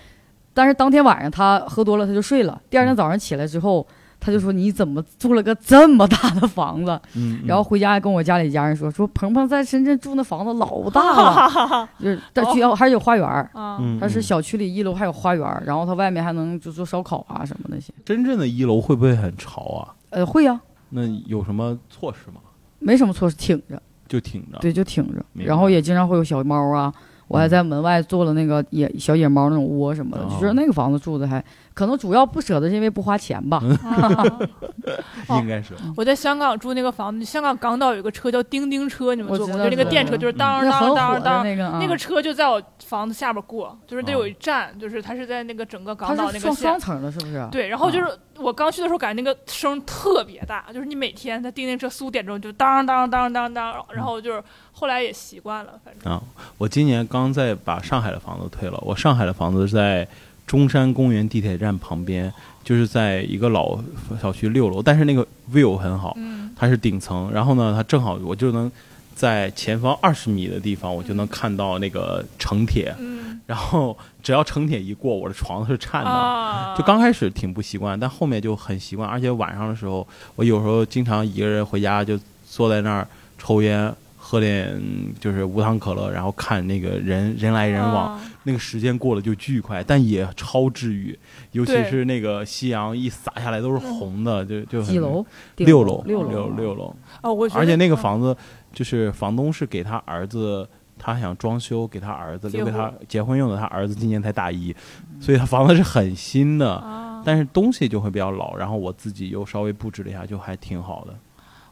但是当天晚上他喝多了他就睡了，第二天早上起来之后。他就说：“你怎么住了个这么大的房子？”嗯，然后回家还跟我家里家人说：“说鹏鹏在深圳住那房子老大了，就是但哦需要还是有花园儿，啊嗯它是小区里一楼还有花园儿，然后他外面还能就做烧烤啊什么那些。真正的一楼会不会很潮啊？呃，会呀、那有什么措施吗？没什么措施，挺着，就挺着。对，就挺着。然后也经常会有小猫啊，我还在门外做了那个野小野猫那种窝什么的，哦就觉得那个房子住的还可能主要不舍得是因为不花钱吧。哦 应该是我在香港住那个房子，香港港岛有个车叫叮叮车，你们坐过？就那个电车，就是当当当当，那个啊，那个车就在我房子下边过，就是得哦有一站，就是它是在那个整个港岛那个线。双双层的，是不是？对，然后就是我刚去的时候，感觉那个声特别大，就是你每天在叮叮车四五点钟就当当当当当，然后就是后来也习惯了，反正啊。我今年刚在把上海的房子退了，我上海的房子是在中山公园地铁站旁边，就是在一个老小区六楼，但是那个 view 很好，嗯它是顶层，然后呢，它正好我就能在前方二十米的地方，我就能看到那个城铁，嗯 然后只要城铁一过，我的床是颤的。啊，就刚开始挺不习惯，但后面就很习惯，而且晚上的时候，我有时候经常一个人回家就坐在那儿抽烟，喝点就是无糖可乐，然后看那个人人来人往，啊那个时间过得就巨快，但也超治愈，尤其是那个夕阳一洒下来都是红的，就就很几楼？六楼，六六楼，六楼，而且那个嗯房子就是房东是给他儿子。他想装修，给他儿子留给他结婚用的。他儿子今年才大一，所以他房子是很新的。啊，但是东西就会比较老，然后我自己又稍微布置了一下，就还挺好的。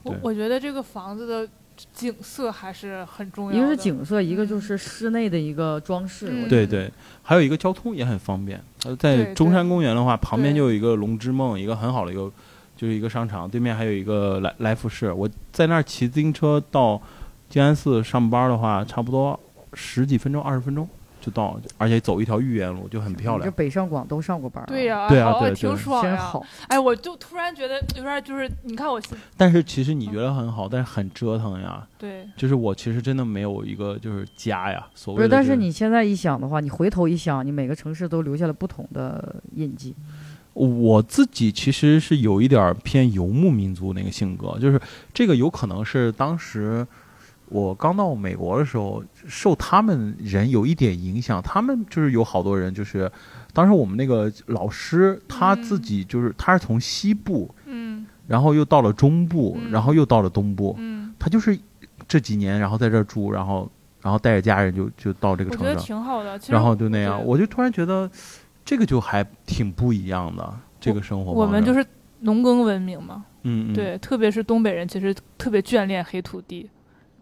我我觉得这个房子的景色还是很重要的。一个是景色，一个嗯就是室内的一个装饰。对对，还有一个交通也很方便。呃，在中山公园的话，旁边就有一个龙之梦，一个很好的一个，就是一个商场，对面还有一个来来福士。我在那儿骑自行车到静安寺上班的话，差不多十几分钟、二十分钟就到，而且走一条豫园路就很漂亮。你这北上广都上过班儿啊，对呀、对啊挺对爽呀。哎，我就突然觉得有点就是，你看我但是其实你觉得很好，但是很折腾呀。对就是我其实真的没有一个就是家呀，所不是，谓的、但是你现在一想的话，你回头一想，你每个城市都留下了不同的印记。我自己其实是有一点儿偏游牧民族那个性格，就是这个有可能是当时我刚到美国的时候，受他们人有一点影响。他们就是有好多人，就是当时我们那个老师他自己就是他是从西部，嗯然后又到了中部，嗯然后又到了东部，嗯，他就是这几年，然后在这儿住，然后然后带着家人就就到这个我觉得挺好的。然后就那样，我就突然觉得这个就还挺不一样的，这个生活我们就是农耕文明嘛，嗯嗯对，特别是东北人，其实特别眷恋黑土地。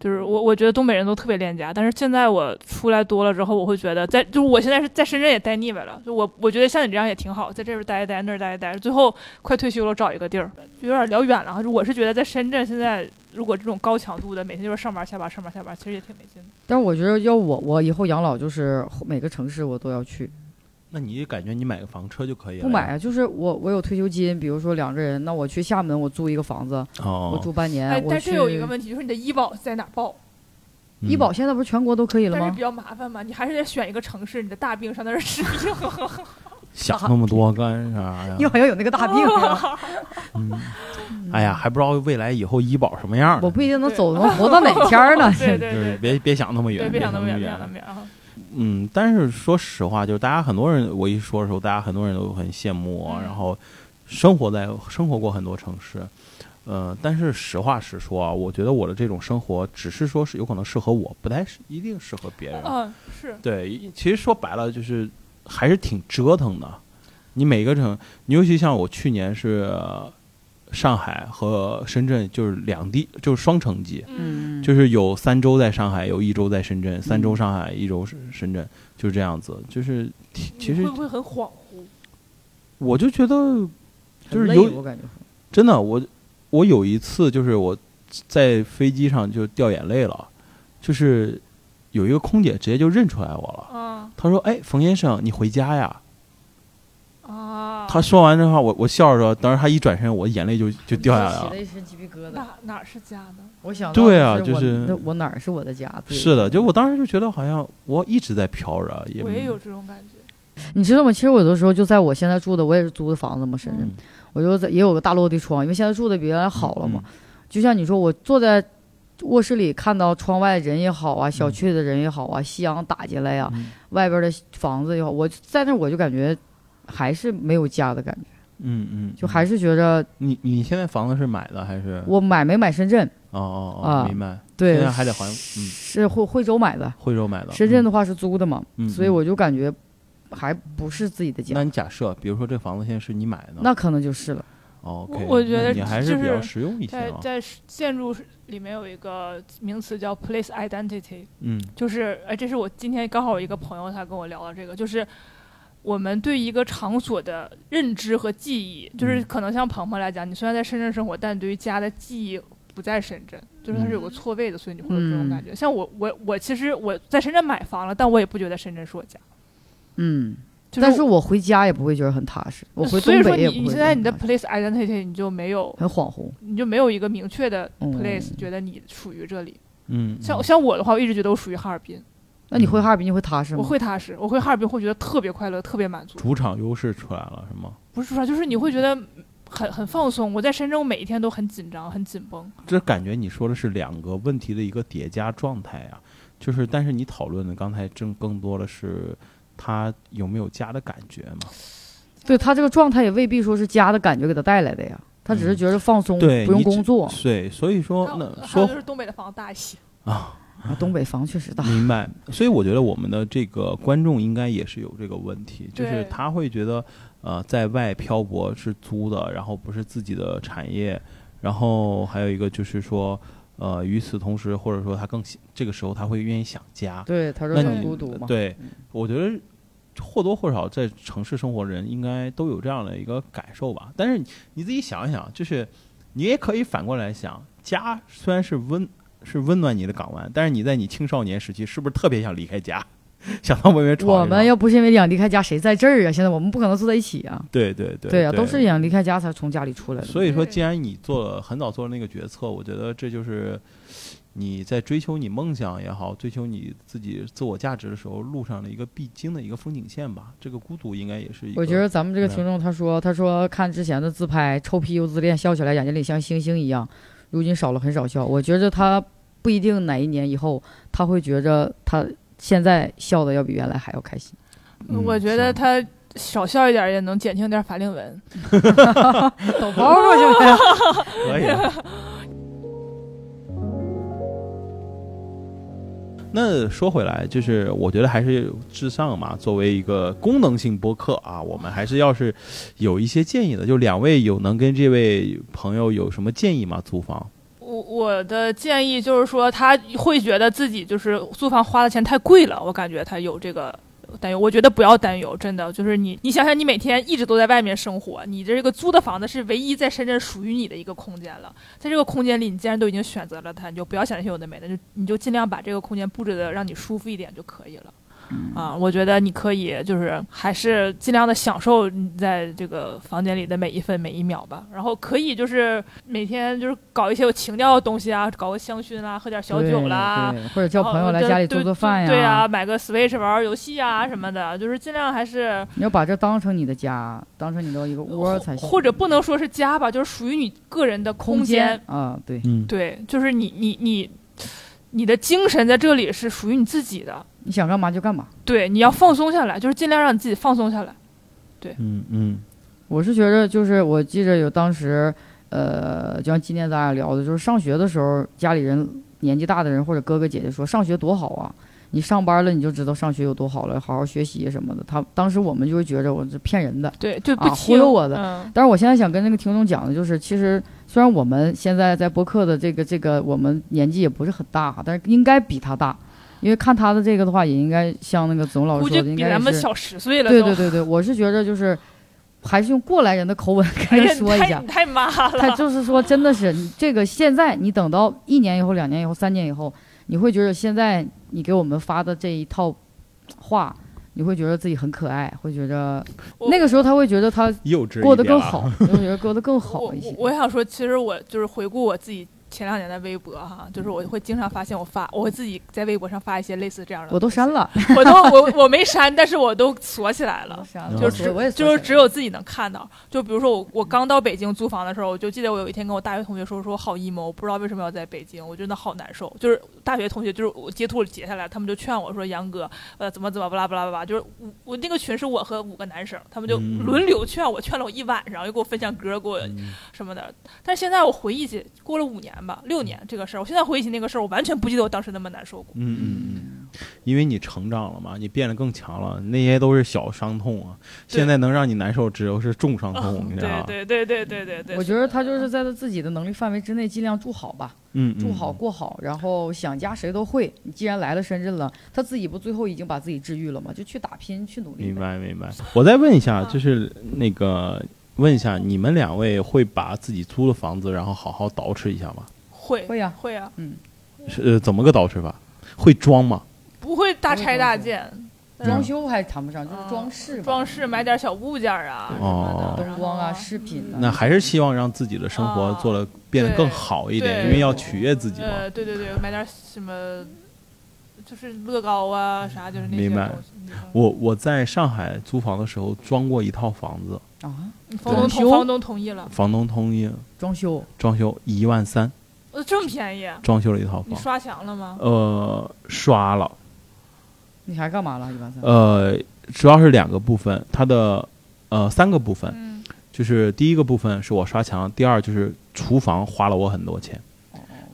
就是我我觉得东北人都特别恋家，但是现在我出来多了之后，我会觉得在就是我现在是在深圳也待腻歪了，就我我觉得像你这样也挺好，在这边待一待，那儿待一待，最后快退休了找一个地儿，就有点聊远了哈。我是觉得在深圳现在如果这种高强度的每天就是上班下班上班下班，其实也挺没劲的。但我觉得要我，我以后养老就是每个城市我都要去，那你感觉你买个房车就可以了？不买啊，就是我我有退休金，比如说两个人，那我去厦门我租一个房子，哦，我住半年，哎，但是有一个问题，就是你的医保在哪儿报？嗯医保现在不是全国都可以了吗但是比？较麻烦嘛，你还是得选一个城市，你的大病上那儿治病。想那么多干啥呀？你好像有那个大病啊，嗯，哎呀，还不知道未来以后医保什么样。我不一定能走能活到哪天儿呢。对对对别别想那么远，别想那么远，远，别想那么远啊！嗯，但是说实话，就是大家很多人，我一说的时候，大家很多人都很羡慕我，嗯然后生活在生活过很多城市，呃，但是实话实说啊，我觉得我的这种生活只是说是有可能适合我，不太是一定适合别人。嗯，是对，其实说白了就是还是挺折腾的。你每个城，你尤其像我去年是呃上海和深圳，就是两地，就是双城记。嗯，嗯，就是有三周在上海，有一周在深圳，三周嗯上海，一周深深圳，就是这样子。就是其其实会不会很恍惚？我就觉得就是有我感觉真的，我我有一次就是我在飞机上就掉眼泪了，就是有一个空姐直接就认出来我了，啊她说：“哎，冯先生，你回家呀？”啊！他说完这话，我我笑着说，等时他一转身，我眼泪就就掉下来了起了。一身鸡皮疙瘩。哪哪儿是家呢？我想对啊就是我哪儿是我的家？是的，就我当时就觉得好像我一直在飘着，也我也有这种感觉。你知道吗？其实我有的时候就在我现在住的，我也是租的房子嘛，深圳，嗯我就在也有个大落地窗，因为现在住的比原来好了嘛。嗯就像你说，我坐在卧室里看到窗外人也好啊，小嗯区的人也好啊，夕阳打进来呀、嗯外边的房子也好，我在那我就感觉还是没有家的感觉，嗯嗯，就还是觉着你你现在房子是买的还是？我买没买深圳？哦哦哦，啊明白。对，现在还得还，嗯，是惠惠州买的，惠州买的。嗯深圳的话是租的嘛，嗯所以我就感觉还不是自己的家，那你假设，比如说这房子现在是你买的，那可能就是了。哦 OK，我觉得你还就是比较实用一些啊。在在建筑里面有一个名词叫 place identity，嗯就是哎，这是我今天刚好有一个朋友他跟我聊了这个，就是我们对一个场所的认知和记忆，就是嗯。可能像鹏鹏来讲，你虽然在深圳生活，但你对于家的记忆不在深圳，就是它是有个错位的，所以你会有这种嗯感觉。像我我我其实我在深圳买房了，但我也不觉得深圳是我家，嗯，就是但是我回家也不会觉得很踏实，我回所以说东北也不会你你现在你的 place identity 你就没有很恍惚。你就没有一个明确的嗯。place，、觉得你属于这里。嗯，像嗯。像我的话，我一直觉得我属于哈尔滨，那你回哈尔滨你会踏实吗？我会踏实，我回哈尔滨会觉得特别快乐，特别满足。主场优势出来了是吗？不是说啥，就是你会觉得很很放松。我在深圳，我每一天都很紧张，很紧绷。这感觉你说的是两个问题的一个叠加状态啊，就是但是你讨论的刚才正更多的是他有没有家的感觉嘛？对他这个状态也未必说是家的感觉给他带来的呀，他只是嗯觉得放松，不用对你只工作。对，所以说那还有说就是东北的房子大一些，啊，啊，东北房确实大。明白。所以我觉得我们的这个观众应该也是有这个问题，就是他会觉得呃，在外漂泊是租的，然后不是自己的产业，然后还有一个就是说。呃，与此同时，或者说他更喜这个时候他会愿意想家，对，他说很那你孤独嘛。对嗯，我觉得或多或少在城市生活的人应该都有这样的一个感受吧。但是你你自己想一想，就是你也可以反过来想，家虽然是温是温暖你的港湾，但是你在你青少年时期是不是特别想离开家，想到外面闯？我们要不是因为想离开家，谁在这儿啊？现在我们不可能坐在一起啊。对对对对啊，都是想离开家才从家里出来的。所以说，既然你做了很早做了那个决策，我觉得这就是你在追求你梦想也好，追求你自己自我价值的时候，路上的一个必经的一个风景线吧。这个孤独应该也是一个。我觉得咱们这个嗯听众他说，他说看之前的自拍，臭屁又自恋，笑起来眼睛里像星星一样，如今少了很少笑。我觉着他不一定哪一年以后他会觉着他现在笑的要比原来还要开心。嗯我觉得他少笑一点也能减轻点法令纹。抖包过去呗。可以。那说回来，就是我觉得还是至上嘛。作为一个功能性播客啊，我们还是要是有一些建议的。就两位有能跟这位朋友有什么建议吗？租房？我我的建议就是说，他会觉得自己就是租房花的钱太贵了，我感觉他有这个担忧。我觉得不要担忧，真的就是你，你想想，你每天一直都在外面生活，你这个租的房子是唯一在深圳属于你的一个空间了。在这个空间里，你既然都已经选择了它，你就不要想那些有的没的，就你就尽量把这个空间布置的让你舒服一点就可以了。啊，我觉得你可以就是还是尽量的享受你在这个房间里的每一分每一秒吧。然后可以就是每天就是搞一些有情调的东西啊，搞个香薰啦，喝点小酒啦，或者叫朋友来家里做做饭呀。对呀，买个 Switch 玩玩游戏啊什么的，就是尽量还是你要把这当成你的家，当成你的一个窝才行。或者不能说是家吧，就是属于你个人的空间啊。对，嗯，对，就是你你你你的精神在这里是属于你自己的。你想干嘛就干嘛，对，你要放松下来，就是尽量让你自己放松下来。对，嗯嗯，我是觉得，就是我记着有当时，呃，就像今天咱俩聊的，就是上学的时候，家里人年纪大的人或者哥哥姐姐说上学多好啊，你上班了你就知道上学有多好了，好好学习什么的。他当时我们就会觉着我是骗人的，对，就不忽悠我的。嗯，但是我现在想跟那个听众讲的就是，其实虽然我们现在在播客的这个这个，我们年纪也不是很大，但是应该比他大。因为看他的这个的话，也应该像那个总老师说的，应该比咱们小十岁了。对对对对，我是觉得就是，还是用过来人的口吻跟他说一下。太妈了。他就是说，真的是这个现在，你等到一年以后、两年以后、三年以后，你会觉得现在你给我们发的这一套话，你会觉得自己很可爱，会觉得那个时候他会觉得他过得更好，会觉得过得更好一些。我想说，其实我就是回顾我自己。前两年的微博哈，就是我会经常发现我发，我会自己在微博上发一些类似这样的。我都删了，我都我我没删，但是我都锁起来了，就是就是只有自己能看到。就比如说我我刚到北京租房的时候，我就记得我有一天跟我大学同学说，说我好 emo，我不知道为什么要在北京，我真的好难受。就是大学同学，就是我截图截下来，他们就劝我说杨哥，呃怎么怎么巴拉巴拉巴拉，就是我我那个群是我和五个男生，他们就轮流劝我，劝了我一晚上，又给我分享歌，给我什么的。但是现在我回忆起，过了五年吧，六年这个。事儿，我现在回忆起那个事儿，我完全不记得我当时那么难受过。嗯嗯嗯，因为你成长了嘛，你变得更强了，那些都是小伤痛啊。现在能让你难受，只有是重伤痛，你知道对对对对对对对。我觉得他就是在他自己的能力范围之内，尽量住好吧。嗯，住好过好，然后想家谁都会。你既然来了深圳了，他自己不最后已经把自己治愈了吗？就去打拼，去努力。明白明白。我再问一下，就是那个问一下，你们两位会把自己租的房子，然后好好捯饬一下吗？会会呀会呀，嗯。是怎么个捯饬法？会装吗？不会大拆大建，装修还谈不上，就是装饰。装饰买点小物件啊，哦，灯光啊，饰品。那还是希望让自己的生活做的变得更好一点，因为要取悦自己嘛。呃，对对对，买点什么，就是乐高啊啥，就是那些明白。我我在上海租房的时候装过一套房子啊，房东同房东同意了，房东同意装修，装修一万三。呃，这么便宜？装修了一套房，你刷墙了吗？呃，刷了。你还干嘛了？一般三。呃，主要是两个部分，它的呃三个部分，嗯，就是第一个部分是我刷墙，第二就是厨房花了我很多钱，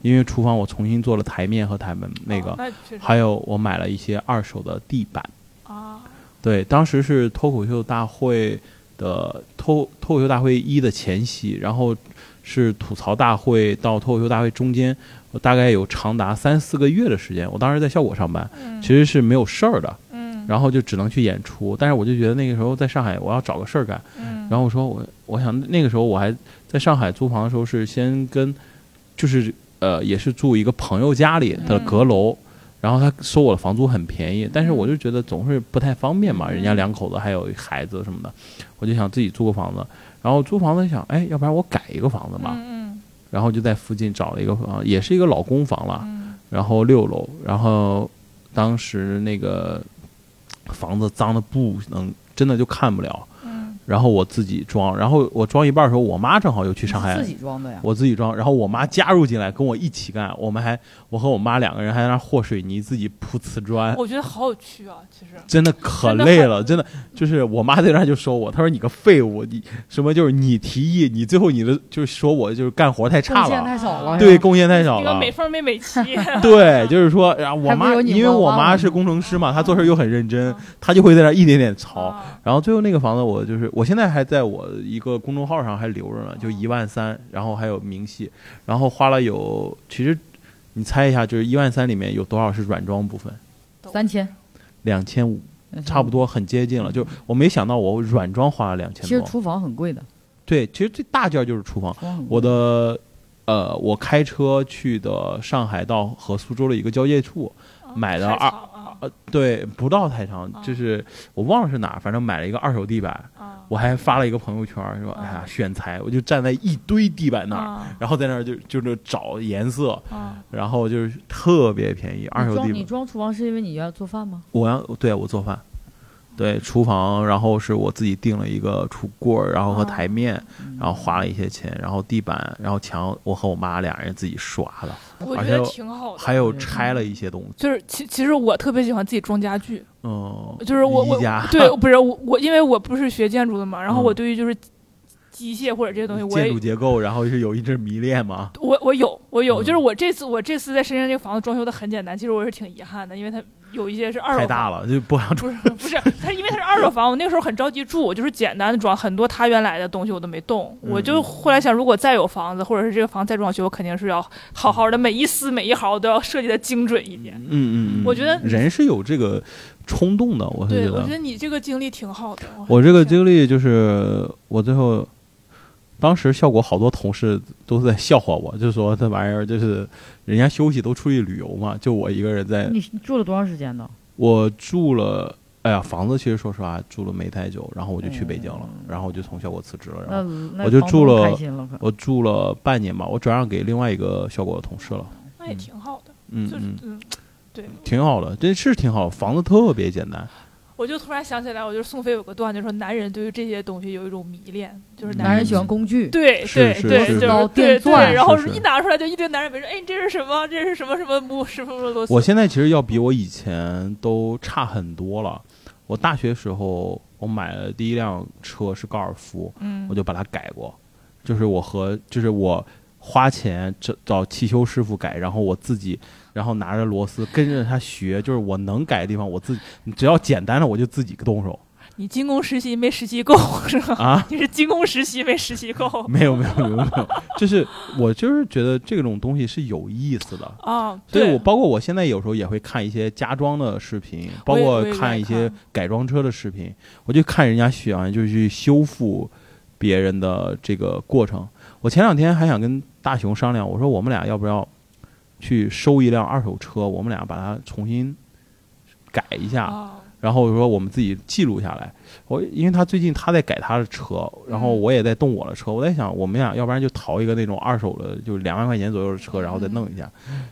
因为厨房我重新做了台面和台门那个，还有我买了一些二手的地板。啊。对，当时是脱口秀大会的脱脱口秀大会一的前夕，然后。是吐槽大会到脱口秀大会中间，我大概有长达三四个月的时间。我当时在效果上班，其实是没有事儿的，然后就只能去演出。但是我就觉得那个时候在上海，我要找个事儿干。然后我说我我想那个时候我还在上海租房的时候是先跟，就是呃也是住一个朋友家里的阁楼，然后他收我的房租很便宜，但是我就觉得总是不太方便嘛，人家两口子还有孩子什么的，我就想自己租个房子。然后租房子想，哎，要不然我改一个房子吧。嗯然后就在附近找了一个房，也是一个老公房了。嗯。然后六楼，然后当时那个房子脏的不能，真的就看不了。然后我自己装，然后我装一半的时候，我妈正好又去上海，自己装的呀。我自己装，然后我妈加入进来跟我一起干，我们还我和我妈两个人还在那和水泥，自己铺瓷砖。我觉得好有趣啊，其实真的可累了，真的就是我妈在那就说我，她说你个废物，你什么就是你提议，你最后你的就是说我就是干活太差了，贡献太少了，对，贡献太少了，美缝没美齐。对，就是说，然后我妈因为我妈是工程师嘛，她做事又很认真，她就会在那一点点操，然后最后那个房子我就是。我现在还在我一个公众号上还留着呢，就一万三，然后还有明细，然后花了有，其实你猜一下，就是一万三里面有多少是软装部分？三千，两千五，差不。多很接近了。就我没想到我软装花了两千多。其实厨房很贵的，对，其实最大件儿就是厨房。我的呃，我开车去的上海到和苏州的一个交界处，买的二呃，对，不到太长，啊就是我忘了是哪儿，反正买了一个二手地板，啊我还发了一个朋友圈说，啊哎呀，选材，我就站在一堆地板那儿，啊然后在那儿就就是找颜色，啊然后就是特别便宜，二手地板。装厨房是因为你要做饭吗？我要对我做饭，对厨房，然后是我自己订了一个橱柜儿，然后和啊台面，嗯。然后花了一些钱，然后地板，然后墙，我和我妈俩人自己刷的，我觉得挺好的。还有拆了一些东西，就是其其实我特别喜欢自己装家具，嗯，就是我我家对 不是我我因为我不是学建筑的嘛，然后嗯。我对于就是机械或者这些东西我建筑结构，然后是有一阵迷恋嘛，我我有我有，嗯。就是我这次我这次在深圳这个房子装修的很简单，其实我是挺遗憾的，因为它有一些是二手房。太大了，就不想不是不是，它因为它是二手房，我那个时候很着急住，我就是简单的装，很多他原来的东西我都没动。嗯我就后来想，如果再有房子，或者是这个房子再装修，我肯定是要好好的每一丝每一毫都要设计的精准一点。嗯嗯嗯，我觉得人是有这个冲动的，我是对，觉得我觉得你这个经历挺好的。我这个经经历就是我最后，当时效果好多同事都在笑话我，就说这玩意儿就是人家休息都出去旅游嘛，就我一个人在，你你住了多长时间呢？我住了。哎呀，房子其实说实话住了没太久，然后我就去北京了，嗯然后我就从效果辞职了，然后我就住了了我住了半年吧，我转让给另外一个效果的同事了。那也挺好的，就是嗯嗯，嗯，对。挺好的，这是挺好，房子特别简单。我就突然想起来，我就是宋飞有个段子说，男人对于这些东西有一种迷恋，就是男人喜欢工具，对是是对对，是就是对对，然后一拿出来就一堆男人围着，哎，这是什么？这是什么什么木什么什么螺丝？我现在其实要比我以前都差很多了。我大学时候，我买了第一辆车是高尔夫，嗯我就把它改过，就是我和就是我花钱找找汽修师傅改，然后我自己，然后拿着螺丝跟着他学，就是我能改的地方，我自己只要简单的我就自己动手你进工实习没实习够 是吧？啊。你是进工实习没实习够没有没有没有没有，就是我就是觉得这种东西是有意思的，啊？对所以我包括我现在有时候也会看一些家装的视频，包括看一些改装车的视频，我就看人家喜欢就去修复别人的这个过程。我前两天还想跟大雄商量，我说我们俩要不要去收一辆二手车，我们俩把它重新改一下，啊，然后说我们自己记录下来。我因为他最近他在改他的车，然后嗯我也在动我的车，我在想我们俩要不然就淘一个那种二手的，就是两万块钱左右的车，然后再弄一下。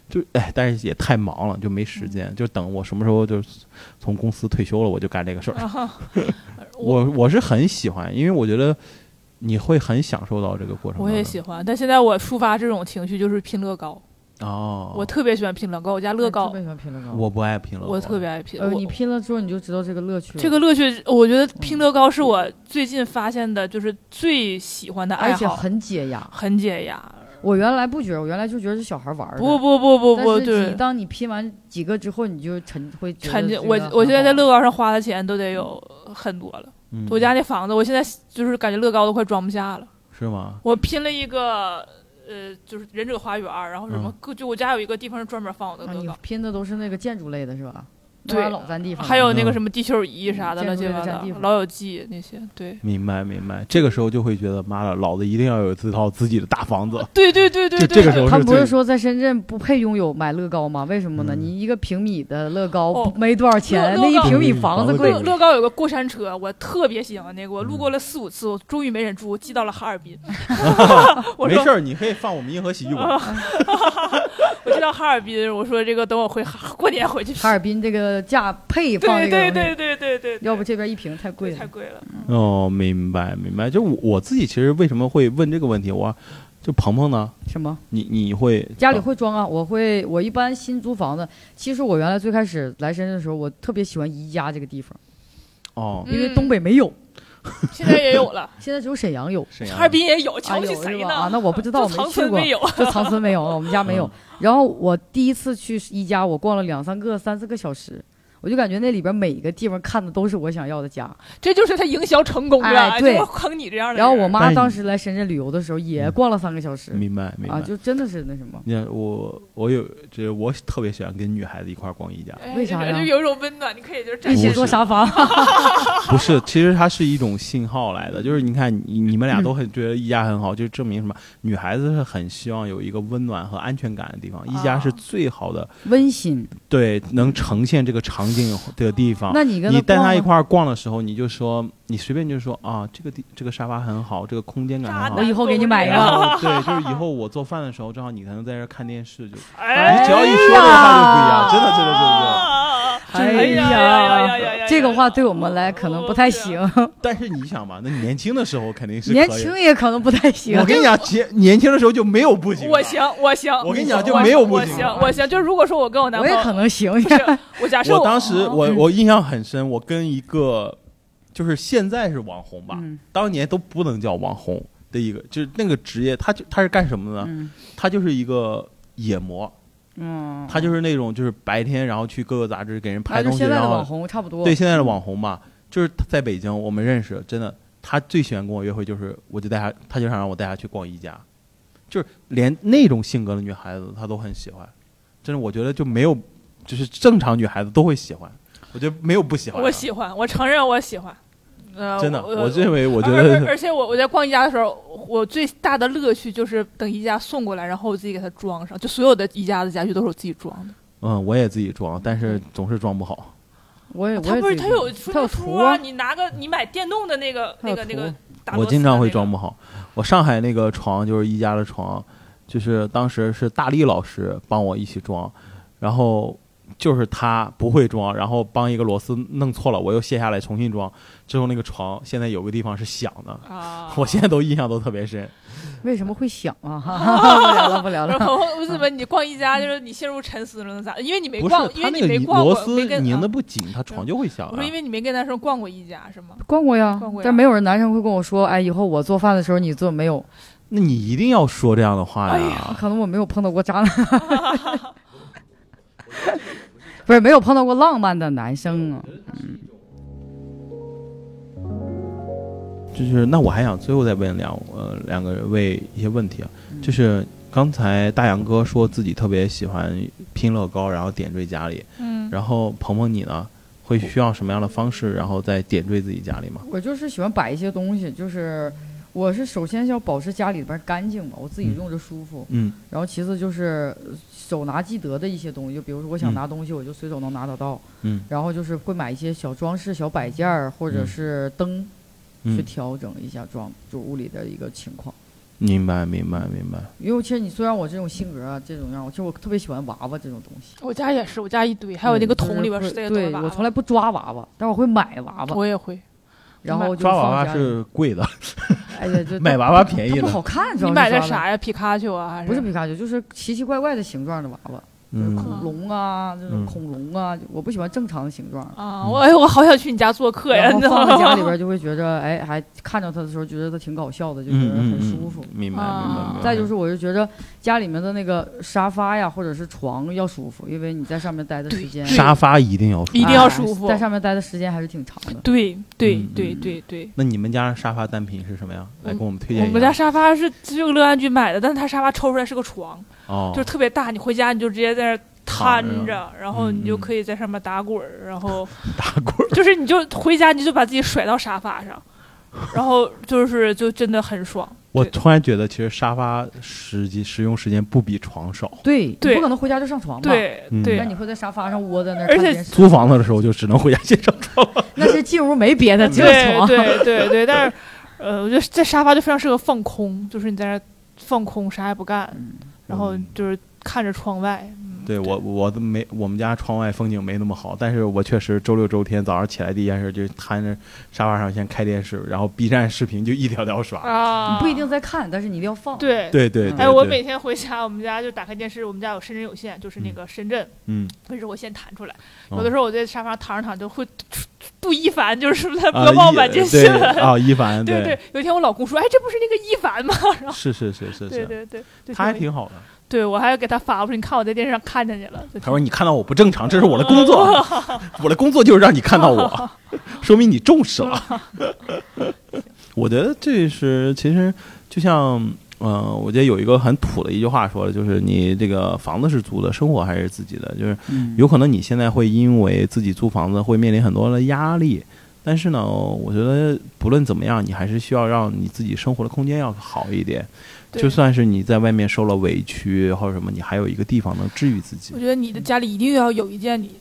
就哎，但是也太忙了，就没时间。就等我什么时候就从公司退休了，我就干这个事儿。啊 我我是很喜欢，因为我觉得你会很享受到这个过程我。也喜欢，但现在我抒发这种情绪就是拼乐高，哦，我特别喜欢拼乐高，我家乐高特别喜欢拼乐高。我不爱拼乐高，我特别爱拼。呃，我你拼了之后你就知道这个乐趣了。这个乐趣，我觉得拼乐高是我最近发现的，就是最喜欢的爱好，而且很解压。很解压。我原来不觉得，我原来就觉得是小孩玩的。不不不不不，但是对你，当你拼完几个之后，你就沉会觉得沉浸。这个很我我现在在好乐高上花的钱都得有很多了。嗯我家那房子，我现在就是感觉乐高都快装不下了。是吗？我拼了一个，呃，就是忍者花园，然后什么嗯，各就我家有一个地方是专门放我的啊你，拼的都是那个建筑类的是吧？那对玩意儿老占地方。还有那个嗯什么地球仪啥的，乱七八糟的占地，方老友记那些，对，明白明白，这个时候就会觉得妈的，老子一定要有这套自己的大房子。对对对对就对，这个时候他们不是说在深圳不配拥有买乐高吗？为什么呢？嗯你一个平米的乐高哦没多少钱，那一平米房子贵乐。乐高有个过山车，我特别喜欢那个，我路过了四五次，我终于没忍住，寄到了哈尔滨。我说没事儿，你可以放我们银河喜剧馆。我去到哈尔滨，我说这个等我回哈 过年回去。哈尔滨这个价配放对对这个东西对对对对，要不这边一瓶太贵了。太贵了。哦，明白明白。就我我自己其实为什么会问这个问题，我就鹏鹏呢？什么？你你会家里会装啊？我会，我一般新租房子，其实我原来最开始来深圳的时候，我特别喜欢宜家这个地方，哦，嗯因为东北没有，现在也有了，现在只有沈阳有。沈阳哈尔滨也有，啊瞧不起谁呢？有是吧？啊，那我不知道，我没去过长春没。有。就长春没有，我们家没有嗯。然后我第一次去宜家，我逛了两三个、三四个小时，我我就感觉那里边每一个地方看的都是我想要的家。这就是他营销成功了，哎对就是坑你这样的。然后我妈当时来深圳旅游的时候也嗯逛了三个小时明白明白。啊，就真的是那什么。你看我我有这我特别喜欢跟女孩子一块儿逛宜家，哎为啥呀就有一种温暖，你可以就是展一起坐沙发，不是，其实它是一种信号来的，就是你看你你们俩嗯都很觉得宜家很好，就证明什么？女孩子是很希望有一个温暖和安全感的地方，宜家是啊最好的，温馨。对，能呈现这个场景的地方。那你跟你带他一块儿逛的时候，你就说，你随便就说啊，这个地这个沙发很好，这个空间感很好。我以后给你买一个 对，就是以后我做饭的时候，正好你才能在这儿看电视，就哎，你只要一说这个话就不一样，真的真的真的真的。啊哎呀呀呀呀！这个话对我们来可能不太行，但是你想嘛，那年轻的时候肯定是年轻也可能不太行我。跟你讲，年年轻的时候就没有不行。我行，我行，我跟你讲就没有不我行，我行。就如果说我跟我男朋友，我也可能行，我假设我当时我嗯我印象很深，我跟一个就是现在是网红吧，嗯当年都不能叫网红的一个，就是那个职业，他就他是干什么的呢？嗯他就是一个野模，嗯，他就是那种就是白天然后去各个杂志给人拍东西，那就现在的然后网红差不多。对现在的网红嘛，就是他在北京我们认识，真的，他最喜欢跟我约会就是我就带他，他就想让我带他去逛宜家，就是连那种性格的女孩子他都很喜欢，真的我觉得就没有，就是正常女孩子都会喜欢，我觉得没有不喜欢的。我喜欢，我承认我喜欢。呃，真的，我我认为我觉得而且我我在逛宜家的时候，我最大的乐趣就是等宜家送过来，然后我自己给它装上。就所有的宜家的家具都是我自己装的。嗯，我也自己装，但是总是装不好。我也我它不是也自己它有图啊，你拿个你买电动的那个那个那个打我经常会装不好。我上海那个床就是宜家的床，就是当时是大力老师帮我一起装，然后就是他不会装，然后帮一个螺丝弄错了，我又卸下来重新装，之后那个床现在有个地方是响的，啊，我现在都印象都特别深。为什么会响啊？哈 哈 不聊了不聊然了。后为什么你逛一家就是你陷入沉思了呢？咋？因为你没逛，因为那个你没逛过，螺丝拧的啊不紧，它床就会响、啊。我说因为你没跟男生逛过一家是吗？逛过呀逛过呀，但没有人男生会跟我说，哎，以后我做饭的时候你做没有？那你一定要说这样的话哎呀。可能我没有碰到过渣男，不是没有碰到过浪漫的男生啊。嗯。就是那我还想最后再问两呃两个位一些问题啊，就是刚才大杨哥说自己特别喜欢拼乐高，然后点缀家里，嗯，然后鹏鹏你呢？会需要什么样的方式，然后再点缀自己家里吗？我就是喜欢摆一些东西，就是我是首先要保持家里边干净嘛，我自己嗯用着舒服。嗯然后其次就是呃手拿即得的一些东西，就比如说我想嗯拿东西，我就随手能拿得到。嗯然后就是会买一些小装饰、小摆件儿，或者嗯是灯，去嗯，调整一下装就屋里的一个情况。明白明白明白。因为其实你虽然我这种性格啊，这种样，其实我特别喜欢娃娃这种东西。我家也是，我家一堆，还有那个桶里边是塞的都是对我从来不抓娃娃，但我会买娃娃，我也会。然后就抓娃娃是贵的，哎呀，就买娃娃便宜了不。好看，主你买的要是抓的？啥呀？皮卡丘啊？还是不是皮卡丘，就是奇奇怪怪的形状的娃娃，就是嗯恐龙啊，这种嗯恐龙啊，我不喜欢正常的形状。啊？嗯我哎，我好想去你家做客呀！然后你知道放在家里？边就会觉着，哎，还看着它的时候觉得它挺搞笑的，就觉得很舒服。嗯，明白啊明白。再就是，我就觉着家里面的那个沙发呀，或者是床要舒服，因为你在上面待的时间，沙发一定要舒服一定要哎舒服在上面待的时间还是挺长的。对对嗯对嗯对对。那你们家沙发单品是什么呀？来给我们推荐一下。我们家沙发是只有乐安居买的，但是它沙发抽出来是个床，哦，就是特别大，你回家你就直接在那儿瘫着，然后你就可以在上面打滚儿，然后 打滚儿。就是你就回家你就把自己甩到沙发上，然后就是就真的很爽。我突然觉得，其实沙发实际使用时间不比床少。对，对你不可能回家就上床吧？，嗯对对那，你会在沙发上窝在那儿而且。租房子的时候就只能回家先上床。那是进屋没别的，只有床。对对对，但是呃，我觉得在沙发就非常适合放空，就是你在那儿放空啥也不干，嗯然后嗯就是看着窗外。嗯对我，我都没我们家窗外风景没那么好，但是我确实周六周天早上起来第一件事就瘫着沙发上先开电视，然后 B 站视频就一条条刷。啊，你不一定在看，但是你一定要放。对。对对对，哎，我每天回家，我们家就打开电视，我们家有深圳有线，就是那个深圳，嗯，会是我先弹出来。哦有的时候我在沙发上躺着躺着，就会杜一凡，就是他啊播报一晚间新闻。啊，一凡 对对，有一天我老公说：“哎，这不是那个一凡吗？” 然后是是是是是，对对对，他还挺好的。对我还要给他发，我说你看我在电视上看见你了。他说你看到我不正常，这是我的工作，我的工作就是让你看到我，说明你重视了。我觉得这是其实就像。嗯，我觉得有一个很土的一句话说的，就是你这个房子是租的，生活还是自己的。就是有可能你现在会因为自己租房子会面临很多的压力，但是呢，我觉得不论怎么样，你还是需要让你自己生活的空间要好一点。对就算是你在外面受了委屈或者什么，你还有一个地方能治愈自己我。觉得你的家里一定要有一件你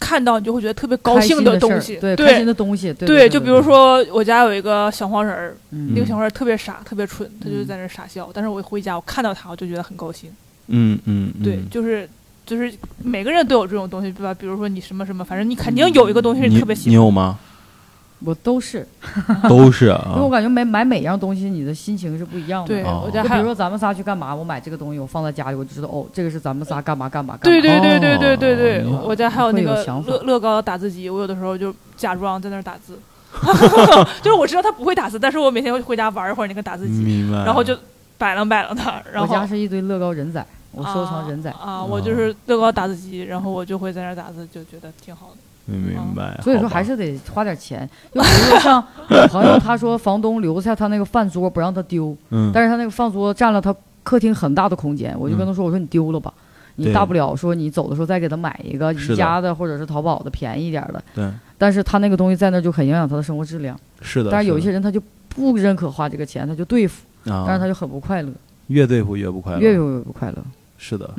看到你就会觉得特别高兴的东西。对，开对心的东西，对对，就比如，说我家有一个小黄人儿，嗯那个小黄人儿特别傻，特别蠢，他就嗯在那儿傻笑。但是我一回家，我看到他，我就觉得很高兴。嗯嗯，嗯对，就是就是每个人都有这种东西，对吧？比如说你什么什么，反正你肯定有一个东西特别喜欢。你有吗？我都是，都是因为啊我。感觉买买每样东西，你的心情是不一样的。对，哦我家还比如说咱们仨去干嘛，我买这个东西，我放在家里，我就知道哦，这个是咱们仨干嘛干嘛干嘛。对对对对对对对，哦我家还有那个乐乐高打字机，我有的时候就假装在那儿打字，就是我知道他不会打字，但是我每天会回家玩一会儿那个打字机，然后就摆弄摆弄它，然我后家是一堆乐高人仔，我收藏人仔，啊啊，我就是乐高打字机，然后我就会在那儿打字，就觉得挺好的。明白。所以说还是得花点钱。就比如说像我朋友，他说房东留下他那个饭桌不让他丢，嗯，但是他那个饭桌占了他客厅很大的空间，我就跟他说，我说你丢了吧。你大不了说你走的时候再给他买一个宜家的或者是淘宝的便宜一点的，对，但是他那个东西在那儿就很影响他的生活质量。是的。但是有一些人他就不认可花这个钱，他就对付，啊，但是他就很不快乐，越对付越不快乐。越用越不快乐。是的，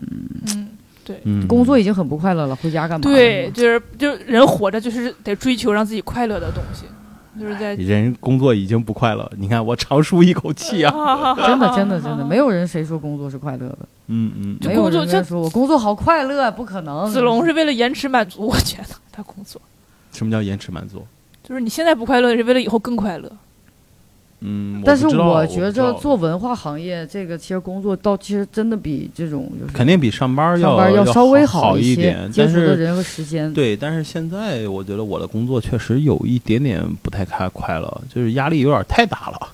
嗯，对。嗯，工作已经很不快乐了，回家干嘛？对，，就是就是人活着就是得追求让自己快乐的东西，就是在人工作已经不快乐，你看我长舒一口气啊。真的真的真的，没有人谁说工作是快乐的，嗯嗯，没有人说我工作好快乐，不可能。子龙是为了延迟满足，我觉得他工作什么叫延迟满足？就是你现在不快乐，是为了以后更快乐。嗯，但是我觉着做文化行业这个，其实工作倒其实真的比这种就是肯定比上班要上班要稍微好一些点，，但是接触的人和时间。对，但是现在我觉得我的工作确实有一点点不太开快乐，就是压力有点太大了，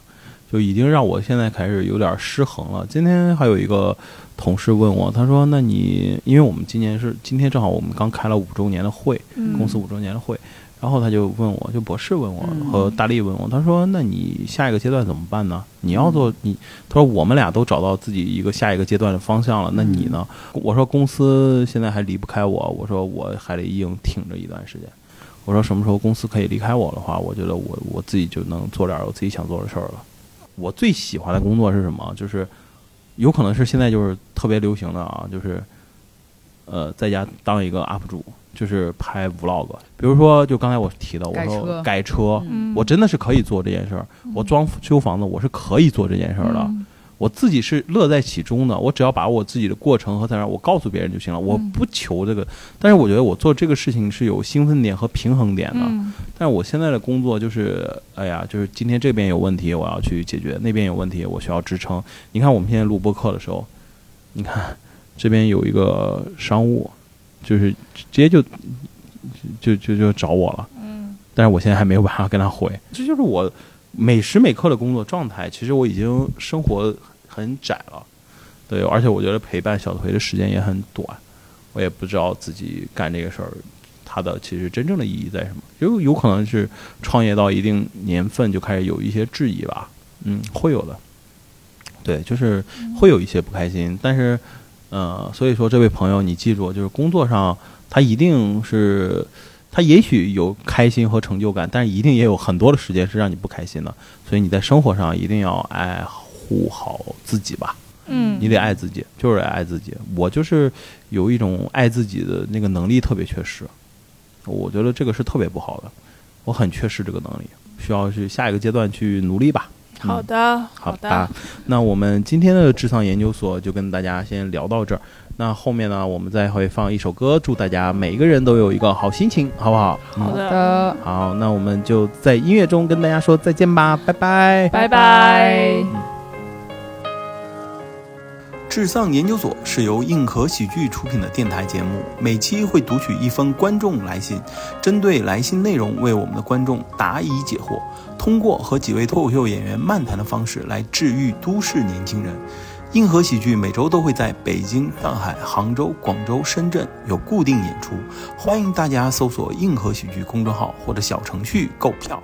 就已经让我现在开始有点失衡了。今天还有一个同事问我，他说：“那你因为我们今年是今天正好我们刚开了五周年的会，嗯公司五周年的会。”然后他就问我，就博士问我嗯和大力问我，他说：“那你下一个阶段怎么办呢？你要做你？”他说：“我们俩都找到自己一个下一个阶段的方向了，那你呢？”我说：“公司现在还离不开我，我说我还得硬挺着一段时间。我说什么时候公司可以离开我的话，我觉得我我自己就能做点我自己想做的事儿了。我最喜欢的工作是什么？就是有可能是现在就是特别流行的啊，就是呃，在家当一个 UP 主，就是拍 Vlog。比如说，就刚才我提的，我说改车我真的是可以做这件事儿。我装修房子，我是可以做这件事儿的。嗯我自己是乐在其中的，我只要把我自己的过程和在那儿，我告诉别人就行了，我嗯不求这个。但是我觉得我做这个事情是有兴奋点和平衡点的。嗯但是我现在的工作就是，哎呀，就是今天这边有问题，我要去解决；那边有问题，我需要支撑。你看我们现在录播课的时候，你看这边有一个商务，就是直接就就就就找我了。嗯但是我现在还没有办法跟他回，这就是我每时每刻的工作状态。其实我已经生活很窄了，对，而且我觉得陪伴小葵的时间也很短，我也不知道自己干这个事儿，它的其实真正的意义在什么？有有可能是创业到一定年份就开始有一些质疑吧，嗯，会有的，对，就是会有一些不开心，但是，呃，所以说这位朋友，你记住，就是工作上他一定是。他也许有开心和成就感，但是一定也有很多的时间是让你不开心的。所以你在生活上一定要爱护好自己吧，嗯，你得爱自己，就是爱自己。我就是有一种爱自己的那个能力特别缺失，我觉得这个是特别不好的，我很缺失这个能力，需要去下一个阶段去努力吧。好的，好的，那我们今天的智丧研究所就跟大家先聊到这儿。那后面呢，我们再会放一首歌，祝大家每一个人都有一个好心情，好不好？嗯好的，的，好，那我们就在音乐中跟大家说再见吧，拜拜。拜拜。智丧研究所是由硬核喜剧出品的电台节目，每期会读取一封观众来信，针对来信内容为我们的观众答疑解惑，通过和几位脱口秀演员漫谈的方式来治愈都市年轻人。硬核喜剧每周都会在北京、上海、杭州、广州、深圳有固定演出，欢迎大家搜索“硬核喜剧”公众号或者小程序购票。